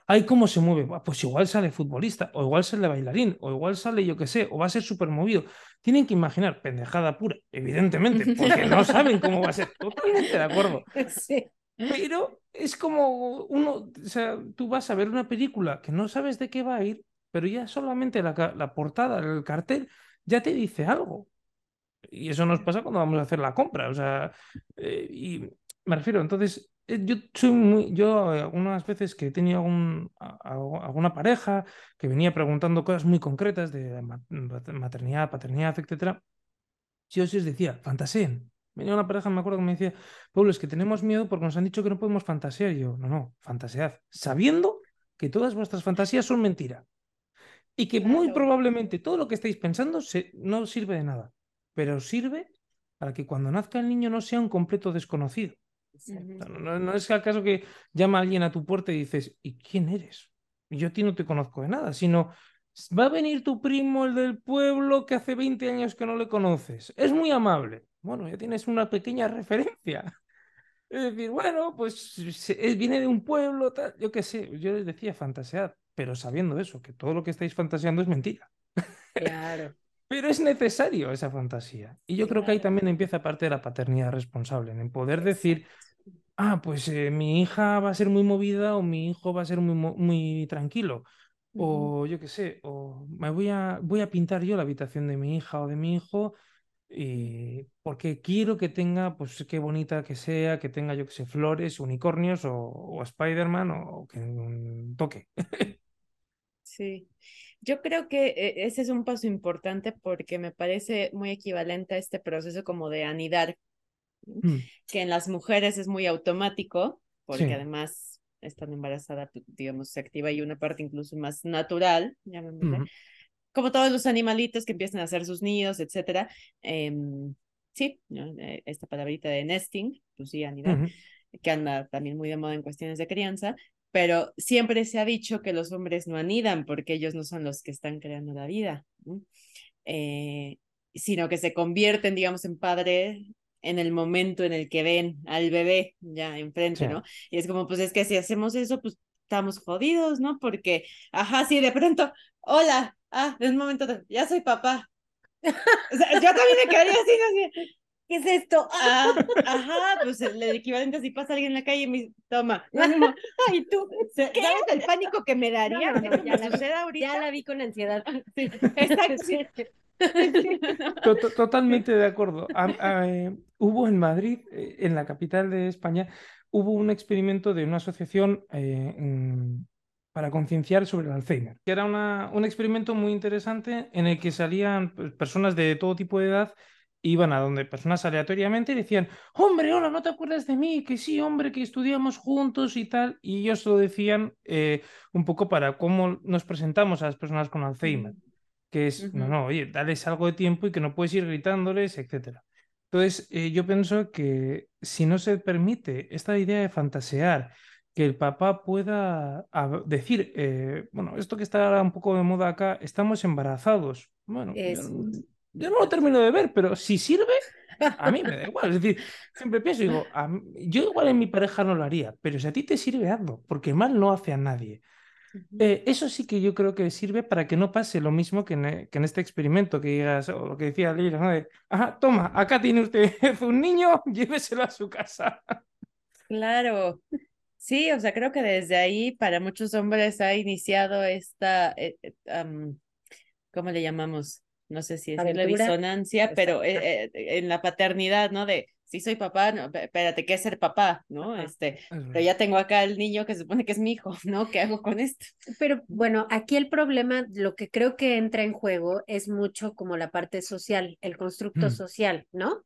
Ay, ¿cómo se mueve? Pues igual sale futbolista, o igual sale bailarín, o igual sale yo qué sé, o va a ser súper movido. Tienen que imaginar, pendejada pura, evidentemente, <laughs> porque no saben cómo va a ser. Totalmente de acuerdo. <laughs> Pero es como uno, o sea, tú vas a ver una película que no sabes de qué va a ir, pero ya solamente la, la portada, el cartel, ya te dice algo. Y eso nos pasa cuando vamos a hacer la compra. O sea, eh, y me refiero, entonces, eh, yo soy muy, yo algunas veces que he tenido algún, alguna pareja que venía preguntando cosas muy concretas de maternidad, paternidad, etcétera, yo sí os decía, fantaseen. Venía una pareja, me acuerdo que me decía, Pablo, es que tenemos miedo porque nos han dicho que no podemos fantasear. Y yo, no, no, fantasead, sabiendo que todas vuestras fantasías son mentira. Y que muy probablemente todo lo que estáis pensando se, no sirve de nada pero sirve para que cuando nazca el niño no sea un completo desconocido. No, no, es acaso que llama alguien a tu puerta y dices, ¿y quién eres? Yo a ti no te conozco de nada, sino va a venir tu primo, el del pueblo, que hace 20 años que no le conoces. Es muy amable. Bueno, ya tienes una pequeña referencia. <laughs> Es decir, bueno, pues viene de un pueblo, tal, yo qué sé, yo les decía fantasear, pero sabiendo eso, que todo lo que estáis fantaseando es mentira. Claro. Pero es necesario esa fantasía. Y yo creo que ahí también empieza parte de la paternidad responsable, en poder decir, ah, pues eh, mi hija va a ser muy movida o mi hijo va a ser muy, muy tranquilo. O yo qué sé, o me voy a, voy a pintar yo la habitación de mi hija o de mi hijo y porque quiero que tenga, pues qué bonita que sea, que tenga, yo que sé, flores, unicornios o, o Spider-Man o, que un toque. <laughs> Sí, yo creo que eh, ese es un paso importante porque me parece muy equivalente a este proceso como de anidar, mm. que en las mujeres es muy automático, porque además estando embarazada, pues, digamos, se activa y una parte incluso más natural, como todos los animalitos que empiezan a hacer sus nidos, etcétera. Em, sí, eh, esta palabrita de nesting, pues sí, anidar, que anda también muy de moda en cuestiones de crianza, pero siempre se ha dicho que los hombres no anidan porque ellos no son los que están creando la vida, eh, sino que se convierten, digamos, en padre en el momento en el que ven al bebé ya enfrente, ¿no? Y es como, pues es que si hacemos eso, pues estamos jodidos, ¿no? Porque, ajá, sí, de pronto, hola, ah, en un momento, ya soy papá. <laughs> O sea, yo también me quedaría así, así ¿qué es esto? <laughs> Ah, ajá, pues el, equivalente si pasa alguien en la calle y me toma, <laughs> ay, tú, ¿sabes el pánico que me daría? ya, la, ahorita? ya la vi con ansiedad. Sí, <laughs> exacto. Totalmente de acuerdo. Eh, hubo en Madrid, eh, en la capital de España, hubo un experimento de una asociación eh, para concienciar sobre el Alzheimer. Era una, un experimento muy interesante en el que salían pues, personas de todo tipo de edad iban a donde personas aleatoriamente y decían, hombre, hola, ¿no te acuerdas de mí? Que sí, hombre, que estudiamos juntos y tal. Y ellos lo decían eh, un poco para cómo nos presentamos a las personas con Alzheimer, mm. que es, no, no, oye, dales algo de tiempo y que no puedes ir gritándoles, etc. Entonces, eh, yo pienso que si no se permite esta idea de fantasear, que el papá pueda decir, eh, bueno, esto que está ahora un poco de moda acá, estamos embarazados. Bueno, yo no lo termino de ver, pero si sirve, a mí me da igual. Es decir, siempre pienso, digo, yo igual en mi pareja no lo haría, pero si a ti te sirve, hazlo, porque mal no hace a nadie. Eh, eso sí que yo creo que sirve para que no pase lo mismo que en, e, este experimento, que digas, o lo que decía Lila, ¿no? ajá, toma, acá tiene usted <laughs> un niño, lléveselo a su casa. Claro. Sí, o sea, creo que desde ahí para muchos hombres ha iniciado esta, eh, eh, ¿cómo le llamamos? No sé si es la disonancia, pero eh, eh, en la paternidad, ¿no? De, sí soy papá, no, espérate, ¿qué es ser papá? ¿No? Este, pero ya tengo acá el niño que se supone que es mi hijo, <laughs> ¿no? ¿Qué hago con esto? Pero bueno, aquí el problema, lo que creo que entra en juego es mucho como la parte social, el constructo mm. social, ¿no?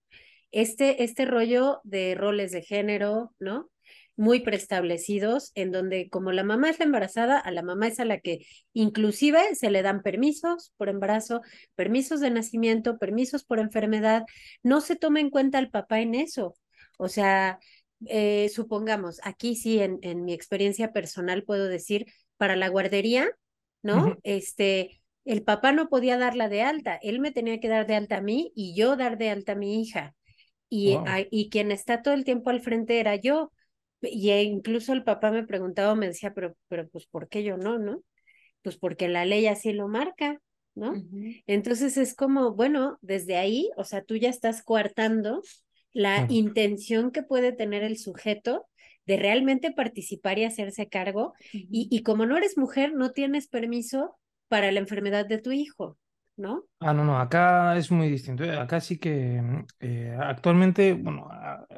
Este, este rollo de roles de género, ¿no? Muy preestablecidos, en donde como la mamá es la embarazada, a la mamá es a la que inclusive se le dan permisos por embarazo, permisos de nacimiento, permisos por enfermedad, no se toma en cuenta al papá en eso. O sea, eh, supongamos, aquí sí, en, en, mi experiencia personal puedo decir, para la guardería, ¿no? Este, el papá no podía darla de alta, él me tenía que dar de alta a mí y yo dar de alta a mi hija. Y, y quien está todo el tiempo al frente era yo. Y e incluso el papá me preguntaba, me decía, pero, pero pues, ¿por qué yo no, no? Pues porque la ley así lo marca, ¿no? Entonces es como, bueno, desde ahí, o sea, tú ya estás coartando la intención que puede tener el sujeto de realmente participar y hacerse cargo. y, y como no eres mujer, no tienes permiso para la enfermedad de tu hijo. ¿no? Ah, no, no, acá es muy distinto. ¿eh? Acá sí que eh, actualmente, bueno,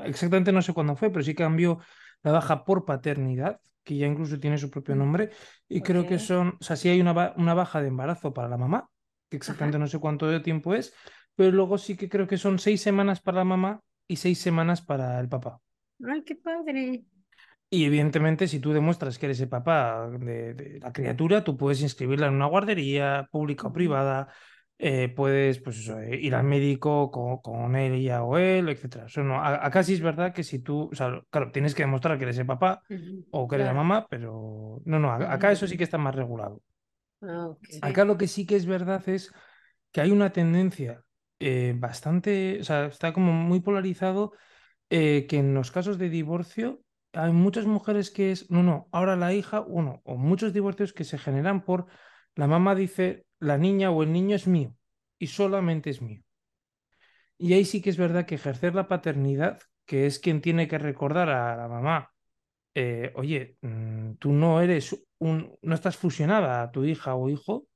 exactamente no sé cuándo fue, pero sí cambió la baja por paternidad, que ya incluso tiene su propio mm, nombre, y creo que son, o sea, sí hay una, una baja de embarazo para la mamá, que exactamente no sé cuánto de tiempo es, pero luego sí que creo que son seis semanas para la mamá y seis semanas para el papá. ¡Ay, qué padre! Y evidentemente, si tú demuestras que eres el papá de, la criatura, tú puedes inscribirla en una guardería pública o privada. Eh, puedes pues eso, eh, ir al médico con, con ella o él, etc. No, a- acá sí es verdad que si tú, o sea, claro, tienes que demostrar que eres el papá o que eres la mamá, pero no, no, acá eso sí que está más regulado. Ah. Acá lo que sí que es verdad es que hay una tendencia eh, bastante, o sea, está como muy polarizado que en los casos de divorcio hay muchas mujeres que es, no, no, ahora la hija, uno, o muchos divorcios que se generan por, la mamá dice, la niña o el niño es mío y solamente es mío. Y ahí sí que es verdad que ejercer la paternidad, que es quien tiene que recordar a la mamá, eh, oye, mm, tú no eres un, no estás fusionada a tu hija o hijo,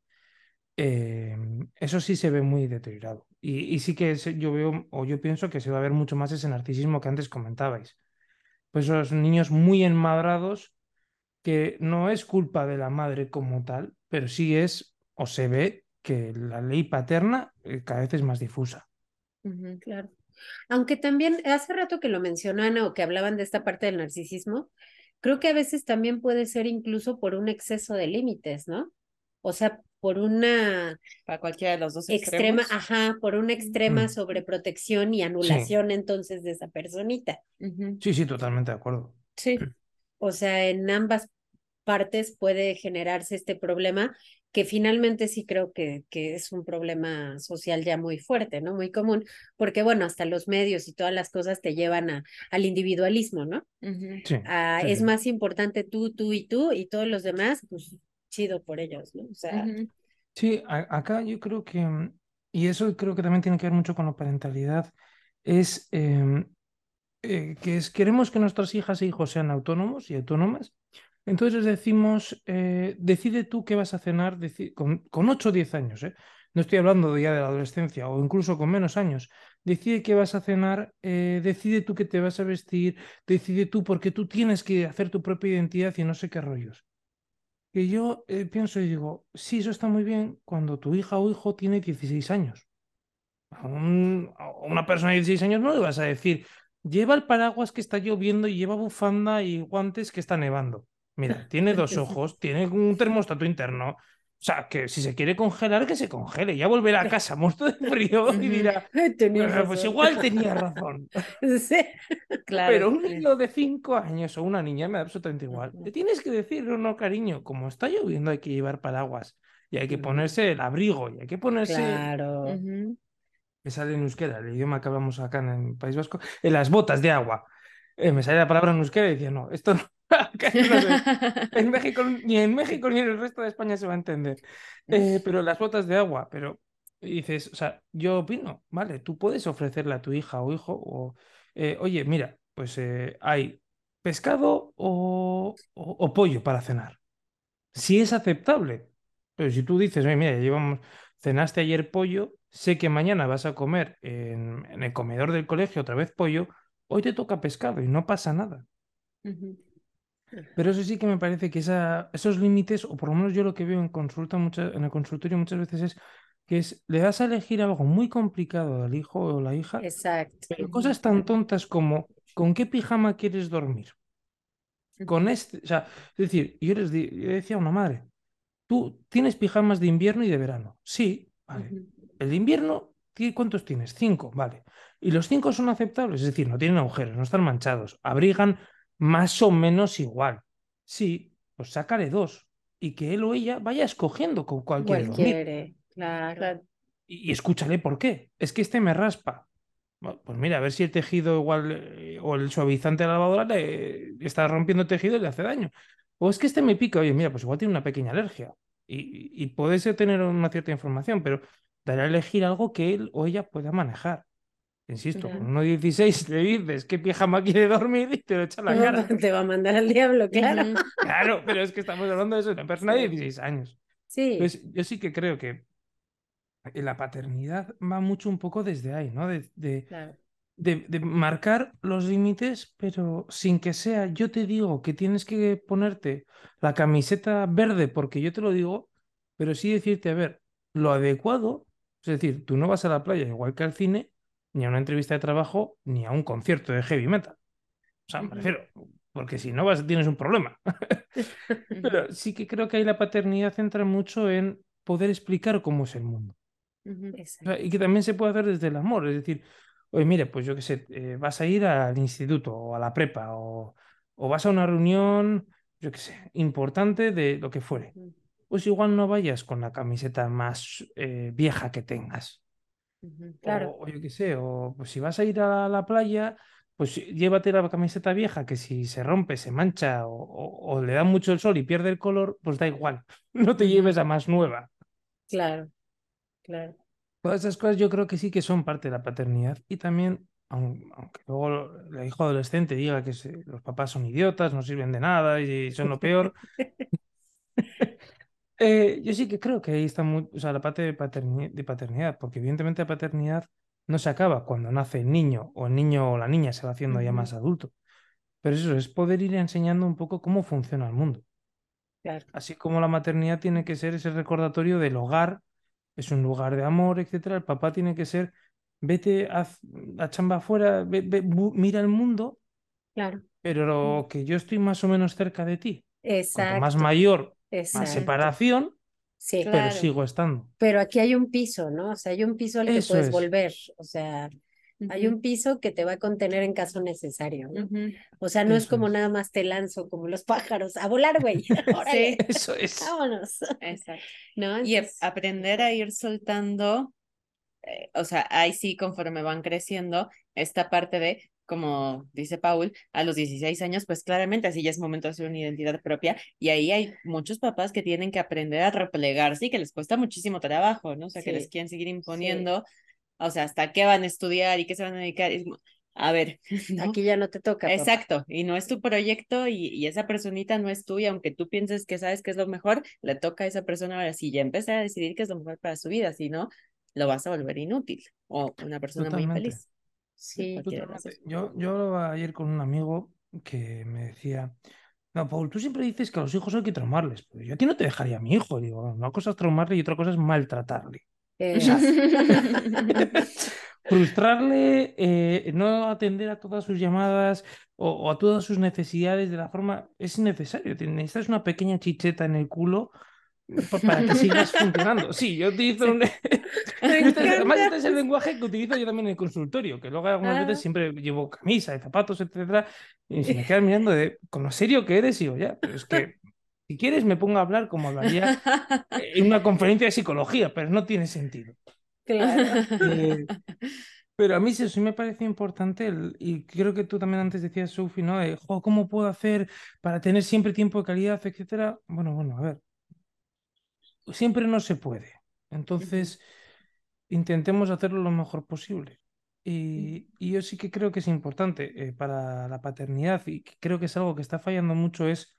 eh, eso sí se ve muy deteriorado. Y, sí que yo veo, o yo pienso que se va a ver mucho más ese narcisismo que antes comentabais. Pues esos niños muy enmadrados, que no es culpa de la madre como tal, pero sí es, o se ve, que la ley paterna eh, cada vez es más difusa. Claro. Aunque también hace rato que lo mencionan o que hablaban de esta parte del narcisismo, creo que a veces también puede ser incluso por un exceso de límites, ¿no? O sea, por una Para cualquiera de los dos extrema, extremos. ajá, por una extrema Mm. sobreprotección y anulación entonces de esa personita. Sí, sí, totalmente de acuerdo. Sí. O sea, en ambas partes puede generarse este problema que finalmente sí creo que, que es un problema social ya muy fuerte, ¿no? Muy común, porque bueno, hasta los medios y todas las cosas te llevan a, al individualismo, ¿no? Ujú. Sí, es más importante tú, tú y tú y todos los demás, pues chido por ellos, ¿no? O sea. Sí, a- acá yo creo que, mm, y eso creo que también tiene que ver mucho con la parentalidad, es em, eh, que es, queremos que nuestras hijas e hijos sean autónomos y autónomas. Entonces decimos, eh, decide tú qué vas a cenar con, con 8 o 10 años, ¿eh? No estoy hablando ya de la adolescencia o incluso con menos años. Decide qué vas a cenar, eh, decide tú qué te vas a vestir, decide tú porque tú tienes que hacer tu propia identidad y no sé qué rollos. Que yo pienso y digo, sí, eso está muy bien cuando tu hija o hijo tiene 16 años. A, un- a una persona de 16 años no le vas a decir, lleva el paraguas que está lloviendo y lleva bufanda y guantes que está nevando. Mira, <laughs> tiene dos ojos, tiene un termostato interno. O sea, que si se quiere congelar, que se congele. Ya volverá a casa muerto de frío y dirá, <laughs> Ay, tenías "Ah, pues igual tenía <laughs> razón. Sí. Claro. Pero un niño de 5 años o una niña me da absolutamente igual. Le tienes que decir, no, no, cariño, como está lloviendo hay que llevar paraguas y hay que ponerse el abrigo y hay que ponerse, Claro. Me sale en euskera, el idioma que hablamos acá en el País Vasco, en las botas de agua. Eh, me sale la palabra en euskera y decía, no, esto no, <laughs> no sé. <laughs> En México, ni en México ni en el resto de España se va a entender. Eh, pero las botas de agua, pero dices, o sea, yo opino, vale, tú puedes ofrecerle a tu hija o hijo, o, eh, oye, mira, pues eh, hay pescado o, o- o pollo para cenar. Si es aceptable. Pero si tú dices, oye, mira, llevamos, cenaste ayer pollo, sé que mañana vas a comer en, en el comedor del colegio otra vez pollo, hoy te toca pescado y no pasa nada. Ujú. Pero eso sí que me parece que esa, esos límites, o por lo menos yo lo que veo en consulta en el consultorio muchas veces es que es, le das a elegir algo muy complicado al hijo o la hija, Exacto. pero cosas tan tontas como ¿con qué pijama quieres dormir? Con este, o sea, es decir, yo les di- yo decía a una madre, tú tienes pijamas de invierno y de verano. Sí, vale. El de invierno, ¿ti- ¿cuántos tienes? Cinco, vale. Y los cinco son aceptables, es decir, no tienen agujeros, no están manchados, abrigan más o menos igual. Sí, pues sácale dos y que él o ella vaya escogiendo con cuál quiere Cual dormir. quiere, claro. Y, y escúchale por qué. Es que este me raspa. Bueno, Pues mira, a ver si el tejido igual eh, o el suavizante de la lavadora le está rompiendo el tejido y le hace daño. O es que este me pica, oye, mira, pues igual tiene una pequeña alergia. Y, y puede ser tener una cierta información, pero daré a elegir algo que él o ella pueda manejar. Insisto, Claro. con uno de 16 le dices qué pijama quiere dormir y te lo echa la <laughs> cara. Te va a mandar al diablo, claro. Claro, pero es que estamos hablando de eso, una persona de Sí. 16 años. Sí, yo sí que creo que la paternidad va mucho un poco desde ahí, ¿no? De, de- claro. de, de marcar los límites, pero sin que sea, yo te digo que tienes que ponerte la camiseta verde porque yo te lo digo, pero sí decirte, a ver, lo adecuado, es decir, tú no vas a la playa igual que al cine, ni a una entrevista de trabajo, ni a un concierto de heavy metal. O sea, me refiero, porque si no vas, tienes un problema. <laughs> Pero sí que creo que ahí la paternidad entra mucho en poder explicar cómo es el mundo. y que también se puede hacer desde el amor, es decir, oye, mire, pues yo qué sé, eh, vas a ir al instituto o a la prepa o, o vas a una reunión, yo qué sé, importante de lo que fuere. Pues igual no vayas con la camiseta más eh, vieja que tengas. Claro. O, yo qué sé, o pues si vas a ir a la playa, pues llévate la camiseta vieja que si se rompe, se mancha o, le da mucho el sol y pierde el color, pues da igual, <laughs> no te lleves a más nueva. Claro, claro. Todas esas cosas yo creo que sí que son parte de la paternidad y también, aunque luego el hijo adolescente diga que los papás son idiotas, no sirven de nada y son lo peor, <laughs> eh, yo sí que creo que ahí está muy, o sea, la parte de, de paternidad, porque evidentemente la paternidad no se acaba cuando nace el niño o el niño o la niña se va haciendo ya más adulto. Pero eso es poder ir enseñando un poco cómo funciona el mundo. Así como la maternidad tiene que ser ese recordatorio del hogar, es un lugar de amor, etcétera. El papá tiene que ser, vete a, chamba afuera, mira el mundo, claro. pero que yo estoy más o menos cerca de ti. Exacto. más mayor, más separación, Sí, pero sigo estando. Pero aquí hay un piso, ¿no? O sea, hay un piso al que puedes volver. O sea, hay un piso que te va a contener en caso necesario. ¿no? O sea, no es como nada más te lanzo como los pájaros a volar, güey. <laughs> sí, eso es. Vámonos. Exacto. ¿No? Y aprender a ir soltando, eh, o sea, ahí sí, conforme van creciendo, esta parte de como dice Paul, a los 16 años, pues claramente así ya es momento de hacer una identidad propia y ahí hay muchos papás que tienen que aprender a replegarse y que les cuesta muchísimo trabajo, ¿no? O sea, que les quieren seguir imponiendo, o sea, hasta qué van a estudiar y qué se van a dedicar. A ver, <laughs> aquí ya no te toca. Exacto, y no es tu proyecto y, y, esa personita no es tuya, aunque tú pienses que sabes que es lo mejor, le toca a esa persona ahora sí ya empecé a decidir qué es lo mejor para su vida, si no, lo vas a volver inútil o una persona muy feliz. Sí, yo, yo ayer con un amigo que me decía, no, Paul, tú siempre dices que a los hijos hay que traumarles, pero yo a ti no te dejaría a mi hijo. Digo, una cosa es traumarle y otra cosa es maltratarle. <laughs> <laughs> Frustrarle, eh, no atender a todas sus llamadas o, a todas sus necesidades de la forma es innecesario. Necesitas una pequeña chicheta en el culo para que sigas funcionando. Sí, yo utilizo un... <laughs> Además, este es el lenguaje que utilizo yo también en el consultorio, que luego algunas veces ah. siempre llevo camisa y zapatos, etcétera, y se me quedan mirando de con lo serio que eres, y digo, ya, pero es que si quieres me pongo a hablar como hablaría en una conferencia de psicología, pero no tiene sentido. Claro. Eh, pero a mí sí, sí me parece importante, el, y creo que tú también antes decías, Sofi, ¿no? ¿Cómo puedo hacer para tener siempre tiempo de calidad, etcétera? Bueno, bueno, a ver, siempre no se puede. Entonces, intentemos hacerlo lo mejor posible. Y, yo sí que creo que es importante eh, para la paternidad y creo que es algo que está fallando mucho es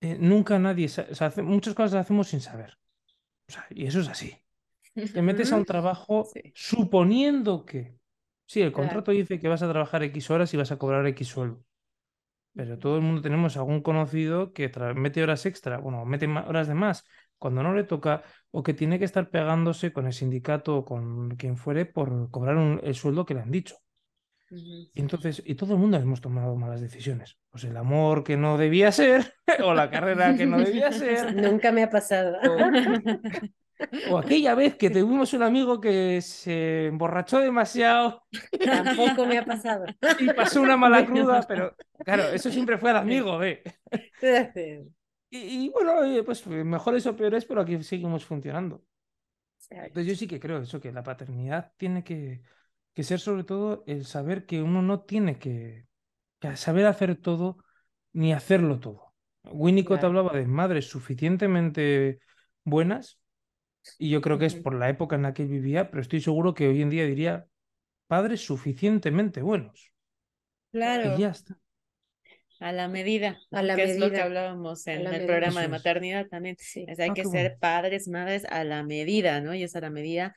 eh, nunca nadie, o sea, muchas cosas las hacemos sin saber. O sea, y eso es así. Te metes a un <laughs> trabajo suponiendo que, sí, el contrato dice que vas a trabajar X horas y vas a cobrar X sueldo. Pero todo el mundo tenemos algún conocido que mete horas extra, bueno, mete horas de más cuando no le toca o que tiene que estar pegándose con el sindicato o con quien fuere por cobrar el sueldo que le han dicho. Y entonces, y todo el mundo hemos tomado malas decisiones. Pues el amor que no debía ser, <laughs> o la carrera que no debía ser. <laughs> Nunca me ha pasado. O, aquella vez que tuvimos un amigo que se emborrachó demasiado. Tampoco me ha <laughs> pasado. Y pasó una mala cruda, pero claro, eso siempre fue el amigo, ¿eh? Y, bueno, pues mejores o peores, pero aquí seguimos funcionando. Entonces yo sí que creo eso, que la paternidad tiene que, que ser sobre todo el saber que uno no tiene que, saber hacer todo ni hacerlo todo. Winnicott hablaba de madres suficientemente buenas y yo creo que es por la época en la que vivía, pero estoy seguro que hoy en día diría padres suficientemente buenos. Claro. Y ya está. A la medida, a la que es lo que hablábamos en el programa de maternidad también. hay ah, que ser padres, madres a la medida, ¿no? Y es a la medida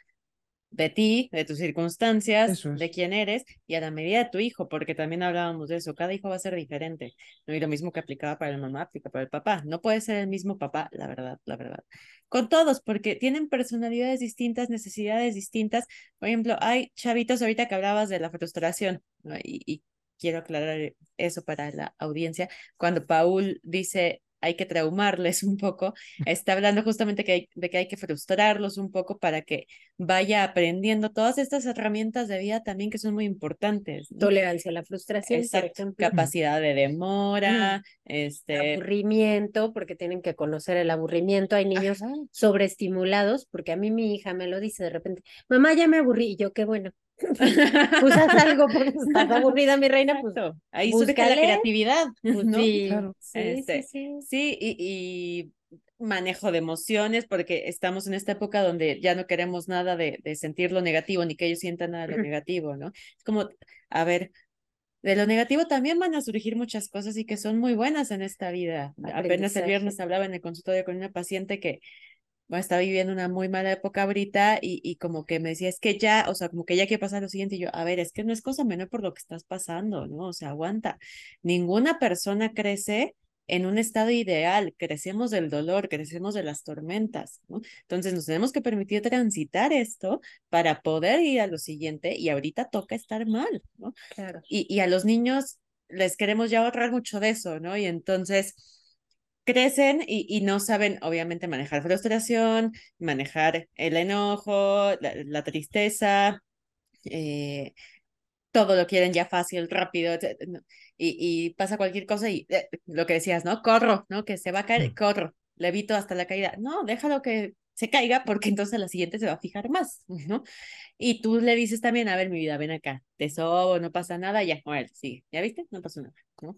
de ti, de tus circunstancias, de quién eres y a la medida de tu hijo, porque también hablábamos de eso, cada hijo va a ser diferente, ¿no? Y lo mismo que aplicaba para el mamá, aplica para el papá. No puede ser el mismo papá, la verdad, la verdad. Con todos, porque tienen personalidades distintas, necesidades distintas. Por ejemplo, hay chavitos ahorita que hablabas de la frustración, ¿no? y, y quiero aclarar eso para la audiencia, cuando Paul dice hay que traumarles un poco, está hablando justamente que hay, de que hay que frustrarlos un poco para que vaya aprendiendo todas estas herramientas de vida también que son muy importantes. Tolerancia a la frustración, capacidad de demora, este... Aburrimiento, porque tienen que conocer el aburrimiento. Hay niños sobreestimulados, porque a mí mi hija me lo dice de repente, mamá, ya me aburrí, y yo, qué bueno. <laughs> pues haz algo porque estás <laughs> aburrida, mi reina, pues ahí surge la creatividad, pues, ¿no? Sí, este, sí, sí, y, y, manejo de emociones, porque estamos en esta época donde ya no queremos nada de, de sentir lo negativo, ni que ellos sientan nada de lo negativo, ¿no? Es como, a ver, de lo negativo también van a surgir muchas cosas y que son muy buenas en esta vida. Apenas el viernes hablaba en el consultorio con una paciente que bueno, está viviendo una muy mala época ahorita y, y como que me decía, es que ya, o sea, como que ya quiere pasar lo siguiente y yo, a ver, es que no es cosa menor por lo que estás pasando, ¿no? O sea, aguanta. Ninguna persona crece en un estado ideal, crecemos del dolor, crecemos de las tormentas, ¿no? Entonces nos tenemos que permitir transitar esto para poder ir a lo siguiente y ahorita toca estar mal, ¿no? Claro. Y, y a los niños les queremos ya ahorrar mucho de eso, ¿no? Y entonces crecen y, y, no saben, obviamente, manejar frustración, manejar el enojo, la, tristeza, eh, todo lo quieren ya fácil, rápido, y, y pasa cualquier cosa y eh, lo que decías, ¿no? Corro, ¿no? Que se va a caer, mm. corro, levito hasta la caída. No, déjalo que se caiga porque entonces la siguiente se va a fijar más, ¿no? Y tú le dices también, a ver, mi vida, ven acá, te sobo, no pasa nada, ya, bueno, sí, ¿ya viste? No pasó nada, ¿no?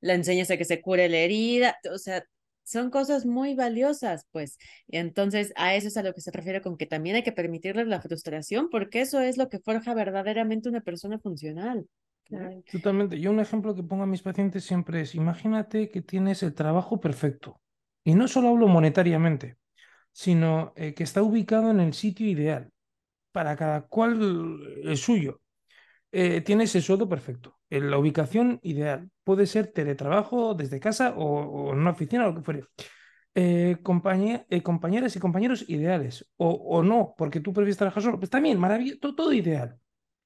La enseñas a que se cure la herida, o sea, son cosas muy valiosas, pues. Entonces, a eso es a lo que se refiere con que también hay que permitirles la frustración, porque eso es lo que forja verdaderamente una persona funcional. Totalmente. Yo un ejemplo que pongo a mis pacientes siempre es, imagínate que tienes el trabajo perfecto. Y no solo hablo monetariamente, sino eh, que está ubicado en el sitio ideal, para cada cual el suyo. Eh, tienes el sueldo perfecto, la ubicación ideal. Puede ser teletrabajo desde casa o, en una oficina o lo que fuere. Eh, eh, compañeras y compañeros ideales, o, o, no, porque tú prefieres trabajar solo, pues también, maravilloso, todo, ideal.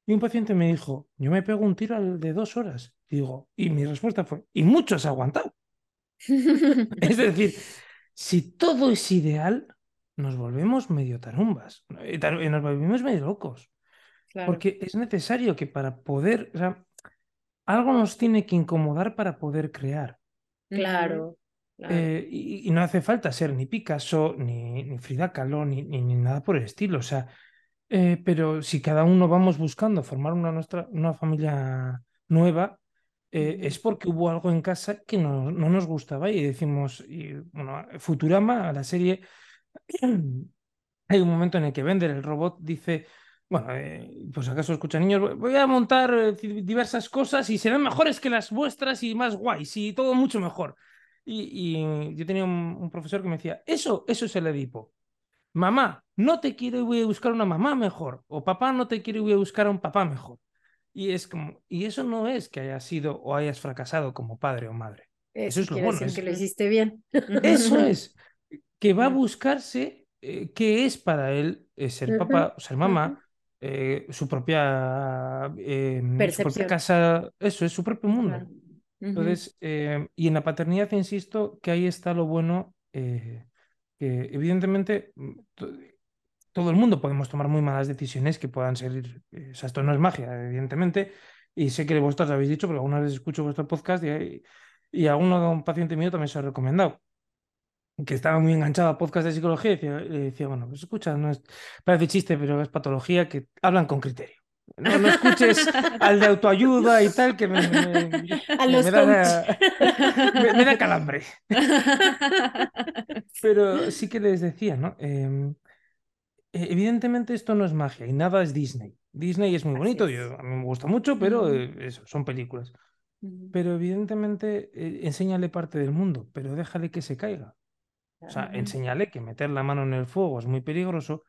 Y un paciente me dijo, yo me pego un tiro de dos horas. digo, y mi respuesta fue, y muchos aguantado. <laughs> es decir, si todo es ideal, nos volvemos medio tarumbas, nos volvemos medio locos. Porque es necesario que para poder, o sea, algo nos tiene que incomodar para poder crear. Claro. Eh, y, no hace falta ser ni Picasso, ni, ni Frida Kahlo, ni, ni, nada por el estilo. O sea, eh, pero si cada uno vamos buscando formar una, nuestra, una familia nueva, eh, es porque hubo algo en casa que no, no nos gustaba y decimos, y, bueno, Futurama, la serie, <clears throat> hay un momento en el que Vender, el robot, dice, bueno, eh, pues acaso escucha niños, voy a montar eh, diversas cosas y serán mejores que las vuestras y más guays y todo mucho mejor. Y, yo tenía un, profesor que me decía, eso, eso es el Edipo. Mamá, no te quiero y voy a buscar una mamá mejor. O papá, no te quiero y voy a buscar a un papá mejor. Y es como, y eso no es que hayas sido o hayas fracasado como padre o madre. Eso, es lo bueno. que lo hiciste bien. Eso <laughs> es, que va a buscarse eh, qué es para él ser papá o ser mamá eh, su, propia, eh, su propia casa, eso es su propio mundo. Entonces, eh, y en la paternidad, insisto, que ahí está lo bueno, que evidentemente mm, todo el mundo podemos tomar muy malas decisiones que puedan ser, o sea, esto no es magia, evidentemente, y sé que vosotros lo habéis dicho, pero alguna vez escucho vuestro podcast y, y a uno, un paciente mío también se lo ha recomendado que estaba muy enganchado a podcast de psicología, y decía, bueno, pues escucha, no es, parece chiste, pero es patología que hablan con criterio. No, no escuches al de autoayuda y tal, que me, a los da, <laughs> me, da, calambre. <laughs> Pero sí que les decía, ¿no? Em, e, evidentemente esto no es magia y nada es Disney. Disney es muy bonito, Yo, a mí me gusta mucho, pero eh, eso, son películas. Pero evidentemente eh, enséñale parte del mundo, pero déjale que se caiga. O sea, enséñale que meter la mano en el fuego es muy peligroso,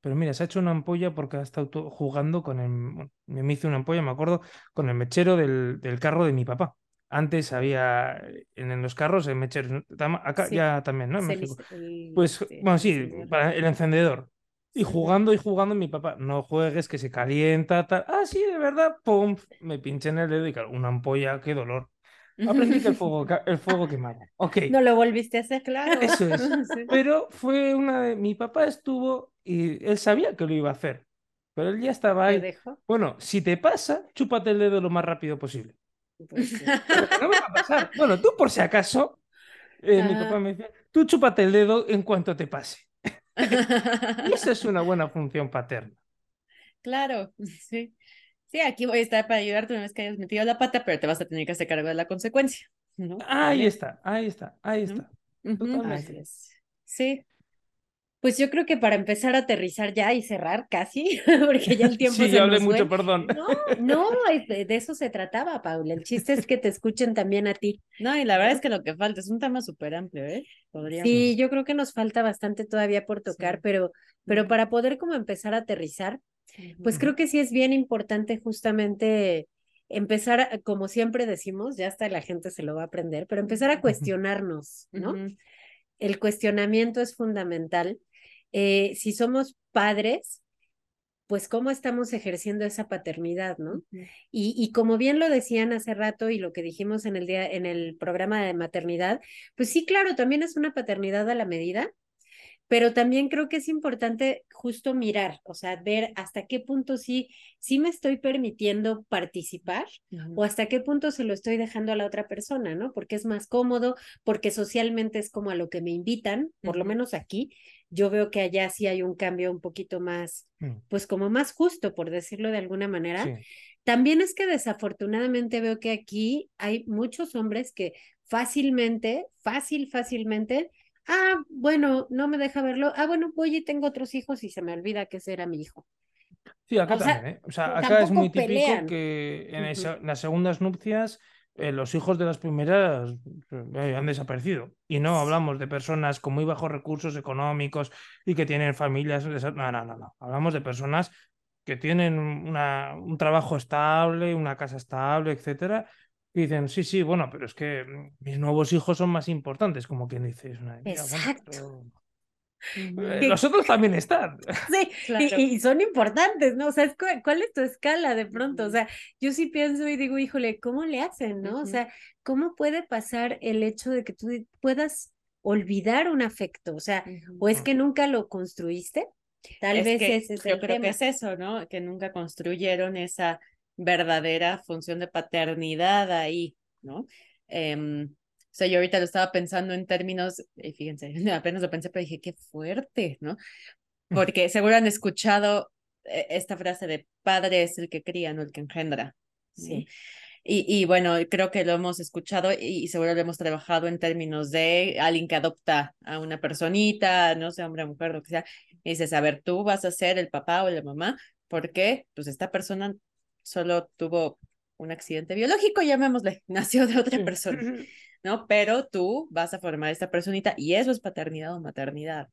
pero mira, se ha hecho una ampolla porque ha estado jugando con el. me hice una ampolla, me acuerdo, con el mechero del, carro de mi papá. Antes había en, los carros el mechero, acá ya también, ¿no? pues, bueno, sí, para el encendedor. Y jugando y jugando, mi papá, no juegues, que se calienta, tal. Ah, sí, de verdad, pum, me pinché en el dedo y claro, una ampolla, qué dolor. Aprendí que el <laughs> fuego, el fuego quemaba. Ok. No lo volviste a hacer, claro. Eso es. <laughs> Pero fue una de... Mi papá estuvo y él sabía que lo iba a hacer. Pero él ya estaba ahí. Bueno, si te pasa, chúpate el dedo lo más rápido posible. Pues no me va a pasar. Bueno, tú por si acaso, eh, mi papá me decía, tú chúpate el dedo en cuanto te pase. <laughs> y esa es una buena función paterna. Claro, sí. Sí, aquí voy a estar para ayudarte una vez que hayas metido la pata, pero te vas a tener que hacer cargo de la consecuencia. ¿no? Ahí está, ahí está, ahí está. Sí, pues yo creo que para empezar a aterrizar ya y cerrar casi, <laughs> porque ya el <laughs> tiempo sí, se hablé mucho, perdón. No, no, de, eso se trataba, Paula. El chiste es que te escuchen también a ti. No, y la verdad es que lo que falta es un tema súper amplio, ¿eh? Podríamos... Sí, yo creo que nos falta bastante todavía por tocar, pero, pero para poder como empezar a aterrizar, pues creo que sí es bien importante justamente empezar, como siempre decimos, ya hasta la gente se lo va a aprender, pero empezar a cuestionarnos, ¿no? El cuestionamiento es fundamental. Eh, si somos padres, pues cómo estamos ejerciendo esa paternidad, ¿no? y, y, como bien lo decían hace rato y lo que dijimos en el día, en el programa de maternidad, pues sí, claro, también es una paternidad a la medida, pero también creo que es importante justo mirar, o sea, ver hasta qué punto sí, sí me estoy permitiendo participar o hasta qué punto se lo estoy dejando a la otra persona, ¿no? Porque es más cómodo, porque socialmente es como a lo que me invitan, por lo menos aquí, yo veo que allá sí hay un cambio un poquito más, mm. pues como más justo, por decirlo de alguna manera. También es que desafortunadamente veo que aquí hay muchos hombres que fácilmente, fácil, fácilmente, ah, bueno, no me deja verlo, ah, bueno, voy y tengo otros hijos y se me olvida que ese era mi hijo. Sí, acá también, ¿eh? O sea, acá es muy típico que en, las segundas nupcias eh, los hijos de las primeras eh, han desaparecido. Y no hablamos de personas con muy bajos recursos económicos y que tienen familias. No, no, no, no. Hablamos de personas que tienen una, un trabajo estable, una casa estable, etcétera, y dicen, sí, sí, bueno, pero es que mm, mis nuevos hijos son más importantes, como quien dice. Exacto. Eh, los otros también están. Sí, <laughs> y, son importantes, ¿no? O sea, ¿cuál, es tu escala de pronto? O sea, yo sí pienso y digo, híjole, ¿cómo le hacen, no? O sea, ¿cómo puede pasar el hecho de que tú puedas olvidar un afecto? O sea, ¿o es que nunca lo construiste? Tal vez ese es Yo creo que es eso, ¿no? Que nunca construyeron esa verdadera función de paternidad ahí, ¿no? Em, o sea, yo ahorita lo estaba pensando en términos, y fíjense, <laughs> apenas lo pensé, pero dije, qué fuerte, ¿no? Porque seguro han escuchado eh, esta frase de padre es el que cría, no el que engendra. Sí. Y, y, bueno, creo que lo hemos escuchado y, seguro lo hemos trabajado en términos de alguien que adopta a una personita, no sé, hombre mujer, lo que sea, y dices, a ver, tú vas a ser el papá o la mamá, porque pues esta persona solo tuvo un accidente biológico, llamémosle, <laughs> nació de otra persona, ¿no? Pero tú vas a formar esta personita y eso es paternidad o maternidad.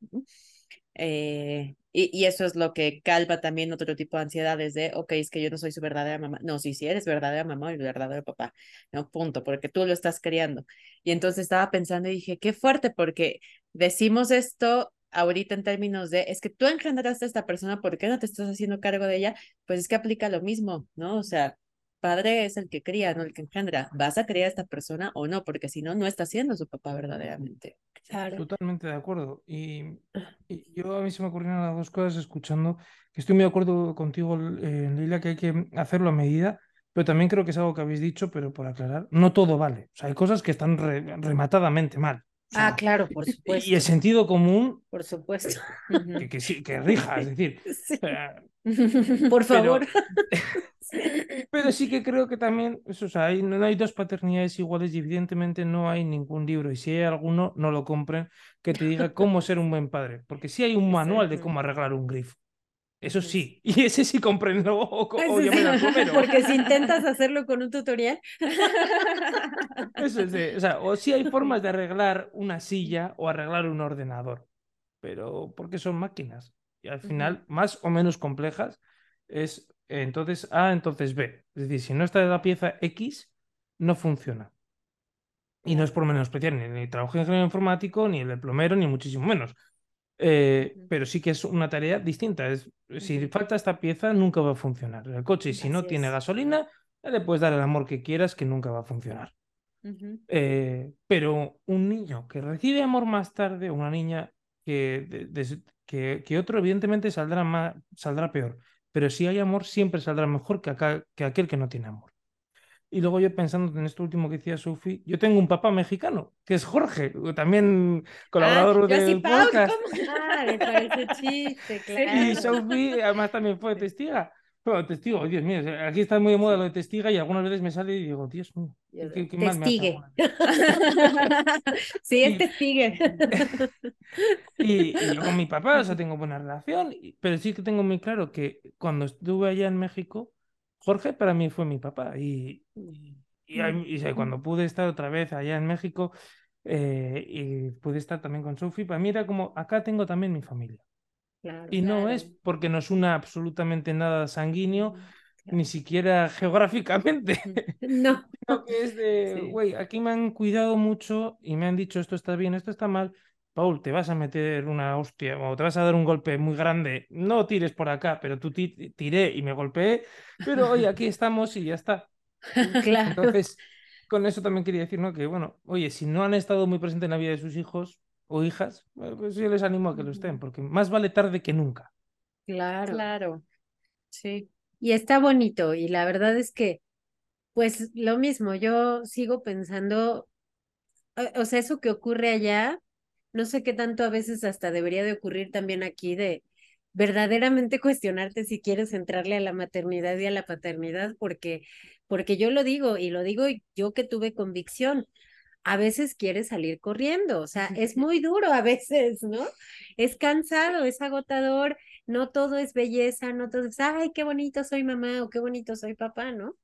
Eh, y, y, eso es lo que calva también otro tipo de ansiedades de, ok, es que yo no soy su verdadera mamá. No, sí, sí eres verdadera mamá y verdadero papá. No, punto, porque tú lo estás criando. Y entonces estaba pensando y dije, qué fuerte, porque decimos esto ahorita en términos de, es que tú engendraste a esta persona, ¿por qué no te estás haciendo cargo de ella? Pues es que aplica lo mismo, ¿no? O sea, padre es el que cría, no el que engendra. ¿Vas a criar a esta persona o no? Porque si no, no está siendo su papá verdaderamente. Totalmente de acuerdo. Y, yo a mí se me ocurrieron las dos cosas escuchando, que estoy muy de acuerdo contigo, eh, Leila, que hay que hacerlo a medida, pero también creo que es algo que habéis dicho, pero por aclarar, no todo vale. O sea, hay cosas que están rematadamente mal ah, claro, por supuesto. Y el sentido común. Por supuesto. <laughs> Que, que, que rija, es decir. <laughs> <laughs> por favor. Pero, sí que creo que también, o sea, hay, no hay dos paternidades iguales y evidentemente no hay ningún libro. Y si hay alguno, no lo compren, que te diga cómo ser un buen padre. Porque sí hay un manual de cómo arreglar un grifo. Eso sí, <laughs> y ese sí comprendo. O, Porque si intentas hacerlo con un tutorial. <laughs> Eso es de, o sea, o sí hay formas de arreglar una silla o arreglar un ordenador, pero porque son máquinas. Y al final, más o menos complejas, es entonces A, entonces B. Es decir, si no está la pieza X, no funciona. Y no es por menos especial ni el trabajo de ingeniero informático, ni el de plomero, ni muchísimo menos. Eh, pero sí que es una tarea distinta. Es, si falta esta pieza, nunca va a funcionar el coche. Y si no tiene gasolina, le puedes dar el amor que quieras, que nunca va a funcionar. Eh, pero un niño que recibe amor más tarde, una niña que, que, que, otro evidentemente saldrá, más, saldrá peor, pero si hay amor siempre saldrá mejor que, acá, que aquel que no tiene amor. Y luego yo pensando en esto último que decía Sofi, yo tengo un papá mexicano, que es Jorge, también colaborador de del podcast. Ah, me parece chiste, <laughs> claro. Y Sofi además también fue testiga. Bueno, testigo, Dios mío, aquí está muy de moda lo de testiga y algunas veces me sale y digo, Dios mío, qué, qué mal me Testigue. <laughs> sí, es testigue. <laughs> y, y, yo con mi papá, o sea, tengo buena relación, pero sí que tengo muy claro que cuando estuve allá en México, Jorge para mí fue mi papá. Y, y, y cuando pude estar otra vez allá en México eh, y pude estar también con Sophie, para mí era como, acá tengo también mi familia y no es porque nos una absolutamente nada sanguíneo, ni siquiera geográficamente. <laughs> No. que es de, güey, aquí me han cuidado mucho y me han dicho esto está bien, esto está mal. Paul, te vas a meter una hostia o te vas a dar un golpe muy grande. No tires por acá, pero tú tiré y me golpeé. Pero oye, aquí estamos y ya está. <laughs> Claro. Entonces, con eso también quería decir, ¿no? Que bueno, oye, si no han estado muy presentes en la vida de sus hijos, o hijas, pues yo les animo a que lo estén, porque más vale tarde que nunca. Claro. Claro. Sí. Y está bonito, y la verdad es que, pues lo mismo, yo sigo pensando, o sea, eso que ocurre allá, no sé qué tanto a veces hasta debería de ocurrir también aquí de verdaderamente cuestionarte si quieres entrarle a la maternidad y a la paternidad, porque, porque yo lo digo y lo digo yo que tuve convicción a veces quiere salir corriendo, o sea, es muy duro a veces, ¿no? Es cansado, es agotador, no todo es belleza, no todo es, ay, qué bonito soy mamá o qué bonito soy papá, ¿no?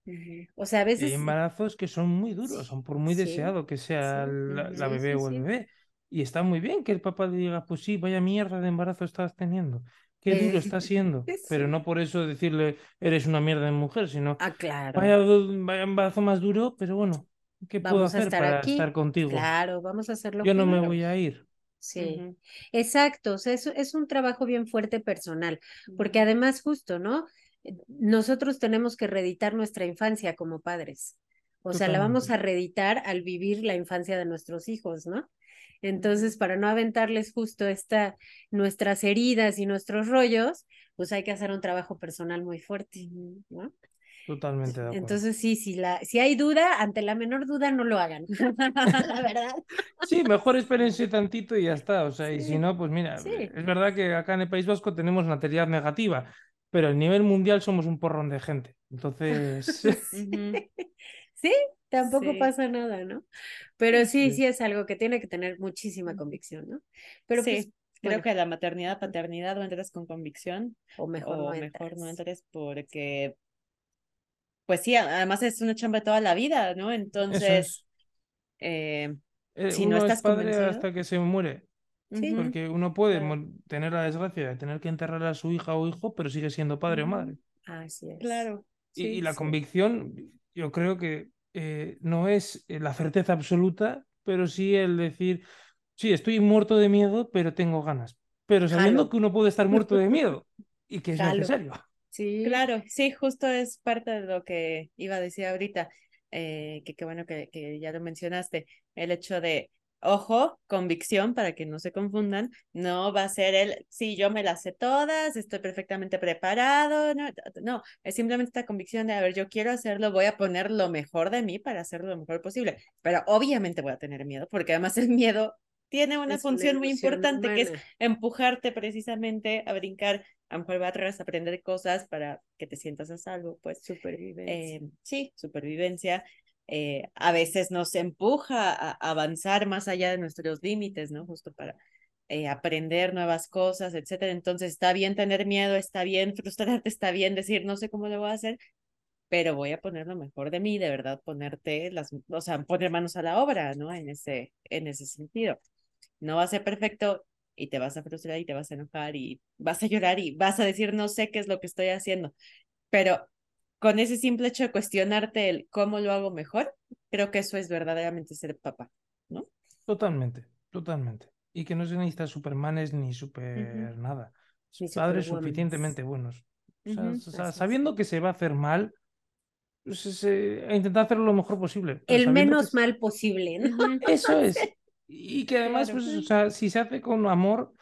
O sea, a veces... Hay embarazos que son muy duros, son por muy deseado que sea la, bebé o el bebé. Y está muy bien que el papá le diga, pues sí, vaya mierda de embarazo estás teniendo. Qué duro está <laughs> siendo. Pero no por eso decirle, eres una mierda de mujer, sino, ah, claro. vaya, vaya embarazo más duro, pero bueno, ¿Qué puedo hacer estar para aquí. estar contigo? Claro, vamos a hacerlo. Yo no me voy a ir. Sí, exacto. O sea, es, es un trabajo bien fuerte personal, porque además justo, ¿no? Eh, nosotros tenemos que reeditar nuestra infancia como padres. O sea, la vamos a reeditar al vivir la infancia de nuestros hijos, ¿no? Entonces, para no aventarles justo esta, nuestras heridas y nuestros rollos, pues hay que hacer un trabajo personal muy fuerte, ¿no? Totalmente de acuerdo. Entonces, sí, si, la, si hay duda, ante la menor duda, no lo hagan. <laughs> la verdad. Sí, mejor espérense tantito y ya está. O sea, y si no, pues mira, es verdad que acá en el País Vasco tenemos natalidad negativa, pero a nivel mundial somos un porrón de gente. Entonces. <laughs> <laughs> sí, tampoco pasa nada, ¿no? Pero sí, sí, es algo que tiene que tener muchísima convicción, ¿no? Pero sí. Pues, Creo que la maternidad, paternidad no entres con convicción. O mejor, o no, mejor no entres porque pues sí, además es una chamba de toda la vida, ¿no? Entonces, eh, eh, si no estás padre hasta que se muere. Porque uno puede tener la desgracia de tener que enterrar a su hija o hijo, pero sigue siendo padre o madre. Así es. Claro. y, la convicción, yo creo que eh, no es la certeza absoluta, pero sí el decir, sí, estoy muerto de miedo, pero tengo ganas. Pero sabiendo que uno puede estar muerto de miedo y que es necesario. Sí. Claro, sí, justo es parte de lo que iba a decir ahorita, eh, que qué bueno que, que ya lo mencionaste, el hecho de, ojo, convicción, para que no se confundan, no va a ser el, sí, yo me las sé todas, estoy perfectamente preparado, no, no, es simplemente esta convicción de, a ver, yo quiero hacerlo, voy a poner lo mejor de mí para hacerlo lo mejor posible, pero obviamente voy a tener miedo, porque además el miedo tiene una función muy importante que es empujarte precisamente a brincar a lo mejor va a aprender cosas para que te sientas a salvo, pues. Supervivencia. Eh, sí, supervivencia. Eh, a veces nos empuja a avanzar más allá de nuestros límites, ¿no? Justo para eh, aprender nuevas cosas, etcétera. Entonces, está bien tener miedo, está bien <laughs> frustrarte, está bien decir, no sé cómo lo voy a hacer, pero voy a poner lo mejor de mí, de verdad, ponerte las, o sea, poner manos a la obra, ¿no? En ese, en ese sentido. No va a ser perfecto, y te vas a frustrar y te vas a enojar y vas a llorar y vas a decir no sé qué es lo que estoy haciendo. Pero con ese simple hecho de cuestionarte el cómo lo hago mejor, creo que eso es verdaderamente ser papá, ¿no? Totalmente, totalmente. Y que no se necesita supermanes ni super nada. Padres suficientemente buenos. sabiendo que se va a hacer mal, pues, eh, intentar hacerlo lo mejor posible. El menos mal posible, ¿no? Eso es. <laughs> Y que además, pues, o sea, si se hace con amor,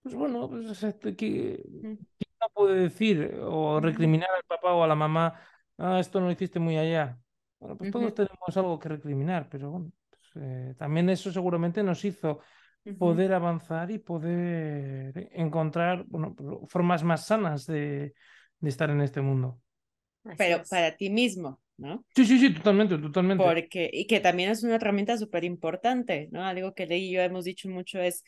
pues bueno, pues, o sea, que, puede decir o recriminar al papá o a la mamá, ah, esto no lo hiciste muy allá. Bueno, pues todos tenemos algo que recriminar, pero bueno, pues, eh, también eso seguramente nos hizo poder avanzar y poder encontrar bueno, formas más sanas de, de estar en este mundo. pero para ti mismo, ¿no? Sí, sí, sí, totalmente, totalmente. Porque, y que también es una herramienta súper importante, ¿no? Algo que Ley y yo hemos dicho mucho es,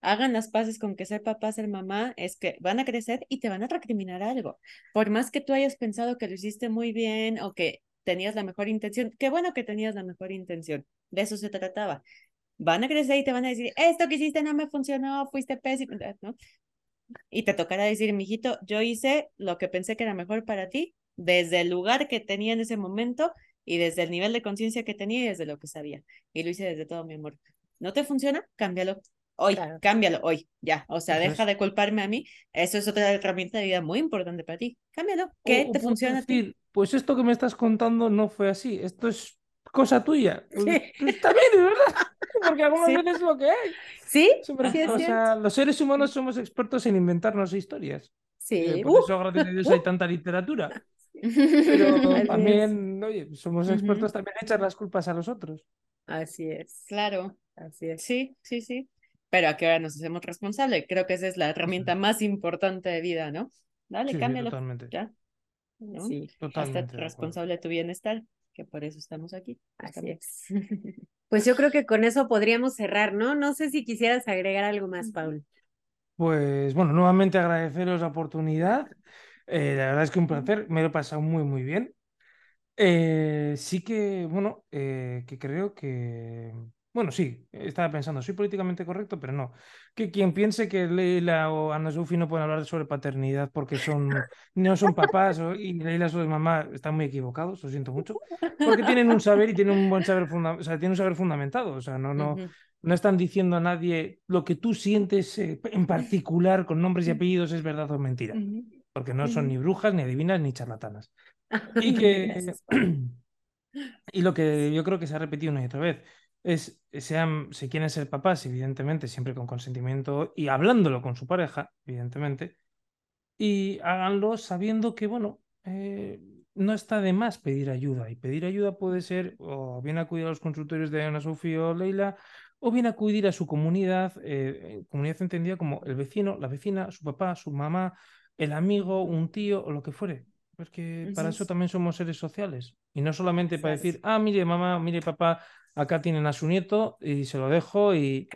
hagan las paces con que ser papá, ser mamá, es que van a crecer y te van a recriminar algo. Por más que tú hayas pensado que lo hiciste muy bien o que tenías la mejor intención, qué bueno que tenías la mejor intención, de eso se trataba. Van a crecer y te van a decir, esto que hiciste no me funcionó, fuiste pésimo, ¿no? Y te tocará decir, mijito, yo hice lo que pensé que era mejor para ti, desde el lugar que tenía en ese momento y desde el nivel de conciencia que tenía y desde lo que sabía. Y lo hice desde todo mi amor. ¿No te funciona? Cámbialo hoy, cámbialo hoy, ya. O sea, deja de culparme a mí. Eso es otra herramienta de vida muy importante para ti. Cámbialo. ¿Qué te funciona a ti? Pues esto que me estás contando no fue así. Esto es cosa tuya. <laughs> Pues, pues, está bien, ¿verdad? <laughs> Porque algunas veces es lo que hay. Sí, o sea, los seres humanos somos expertos en inventarnos historias. Sí. Eh, por eso, gracias a Dios, hay tanta literatura. <laughs> Pero también, oye, somos expertos también en echar las culpas a los otros. Así es. Claro. Así es. Sí, sí, sí pero a qué hora nos hacemos responsables. Creo que esa es la herramienta más importante de vida, ¿no? Dale, sí, cámbialo. totalmente. Ya. Sí, totalmente. responsable de tu bienestar, que por eso estamos aquí. Así es. <laughs> Pues yo creo que con eso podríamos cerrar, ¿no? No sé si quisieras agregar algo más, Paul. Pues bueno, nuevamente agradeceros la oportunidad. Eh, la verdad es que un placer, me lo he pasado muy, muy bien. Eh, sí que, bueno, eh, que creo que, bueno, sí, estaba pensando, soy políticamente correcto, pero no. Que quien piense que Leila o Ana Sofi no pueden hablar sobre paternidad porque son, no son papás y Leila es mamá, están muy equivocados, lo siento mucho. Porque tienen un saber y tienen un buen saber, o sea, tienen un saber fundamentado. O sea, no, no, no están diciendo a nadie lo que tú sientes eh, en particular con nombres y apellidos es verdad o mentira. Porque no son ni brujas, ni adivinas, ni charlatanas. <laughs> Y que. <clears throat> y lo que yo creo que se ha repetido una y otra vez es, sean, si quieren ser papás, evidentemente, siempre con consentimiento y hablándolo con su pareja, evidentemente, y háganlo sabiendo que, bueno, eh, no está de más pedir ayuda. Y pedir ayuda puede ser o bien acudir a los consultorios de Ana Sofía o Leila, o bien acudir a su comunidad, eh, comunidad entendida como el vecino, la vecina, su papá, su mamá, el amigo, un tío o lo que fuere. Porque para eso también somos seres sociales. Y no solamente para decir, ah, mire, mamá, mire, papá, acá tienen a su nieto y se lo dejo y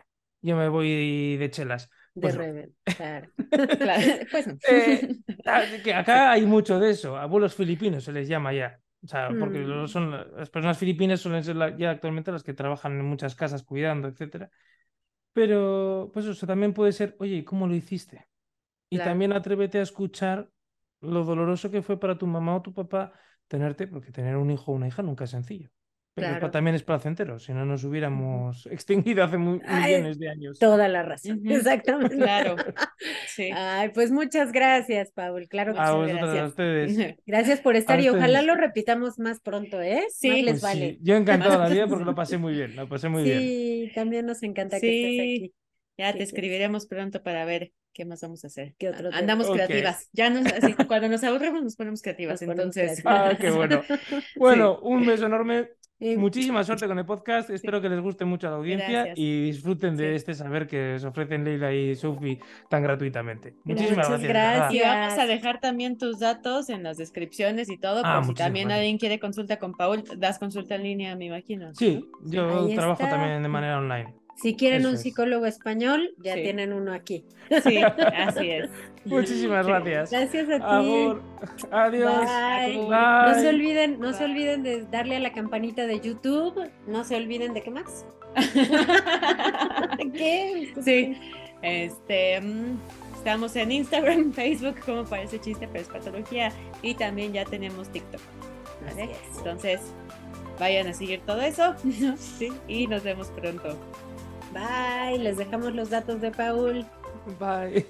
yo me voy de chelas. Pues de claro. <laughs> <laughs> Pues eh, ah, que acá hay mucho de eso. Abuelos filipinos se les llama ya. O sea, porque mm. son, las personas filipinas suelen ser ya actualmente las que trabajan en muchas casas cuidando, etcétera. Pero, pues eso también puede ser, oye, ¿cómo lo hiciste? Y también atrévete a escuchar lo doloroso que fue para tu mamá o tu papá tenerte, porque tener un hijo o una hija nunca es sencillo. Pero también es placentero, si no nos hubiéramos extinguido hace millones de años. Toda la razón, exactamente. Claro. Sí. Ay, pues muchas gracias, Paul. Claro que a sí. gracias. A ustedes. <laughs> Gracias por estar y ojalá lo repitamos más pronto, ¿eh? Sí, les pues vale. Sí. Yo encantado la vida porque <laughs> lo pasé muy bien, lo pasé muy bien. Sí, también nos encanta que estés aquí. Ya te escribiremos pronto para ver qué más vamos a hacer. ¿Qué otro Andamos creativas. Ya nos, así, <laughs> cuando nos aburrimos nos ponemos creativas. entonces. Ah, qué bueno. <laughs> Bueno, un beso enorme. <laughs> Muchísima suerte con el podcast. Espero que les guste mucho a la audiencia y disfruten de este saber que os ofrecen Leila y Sophie tan gratuitamente. Muchísimas gracias. Y vamos a dejar también tus datos en las descripciones y todo, ah, por si también alguien quiere consulta con Paul, das consulta en línea, me imagino. Sí, yo trabajo también de manera online. Si quieren un psicólogo español, ya tienen uno aquí. Sí, así es. <laughs> Muchísimas gracias. Gracias a ti. Adiós. No se olviden, no se olviden de darle a la campanita de YouTube. No se olviden de qué más. <laughs> ¿Qué? Sí. Este, mm, estamos en Instagram, <laughs> Facebook, como parece chiste, pero es patología. Y también ya tenemos TikTok. Entonces, vayan a seguir todo eso. sí, y nos vemos pronto. Bye, les dejamos los datos de Paul. Bye.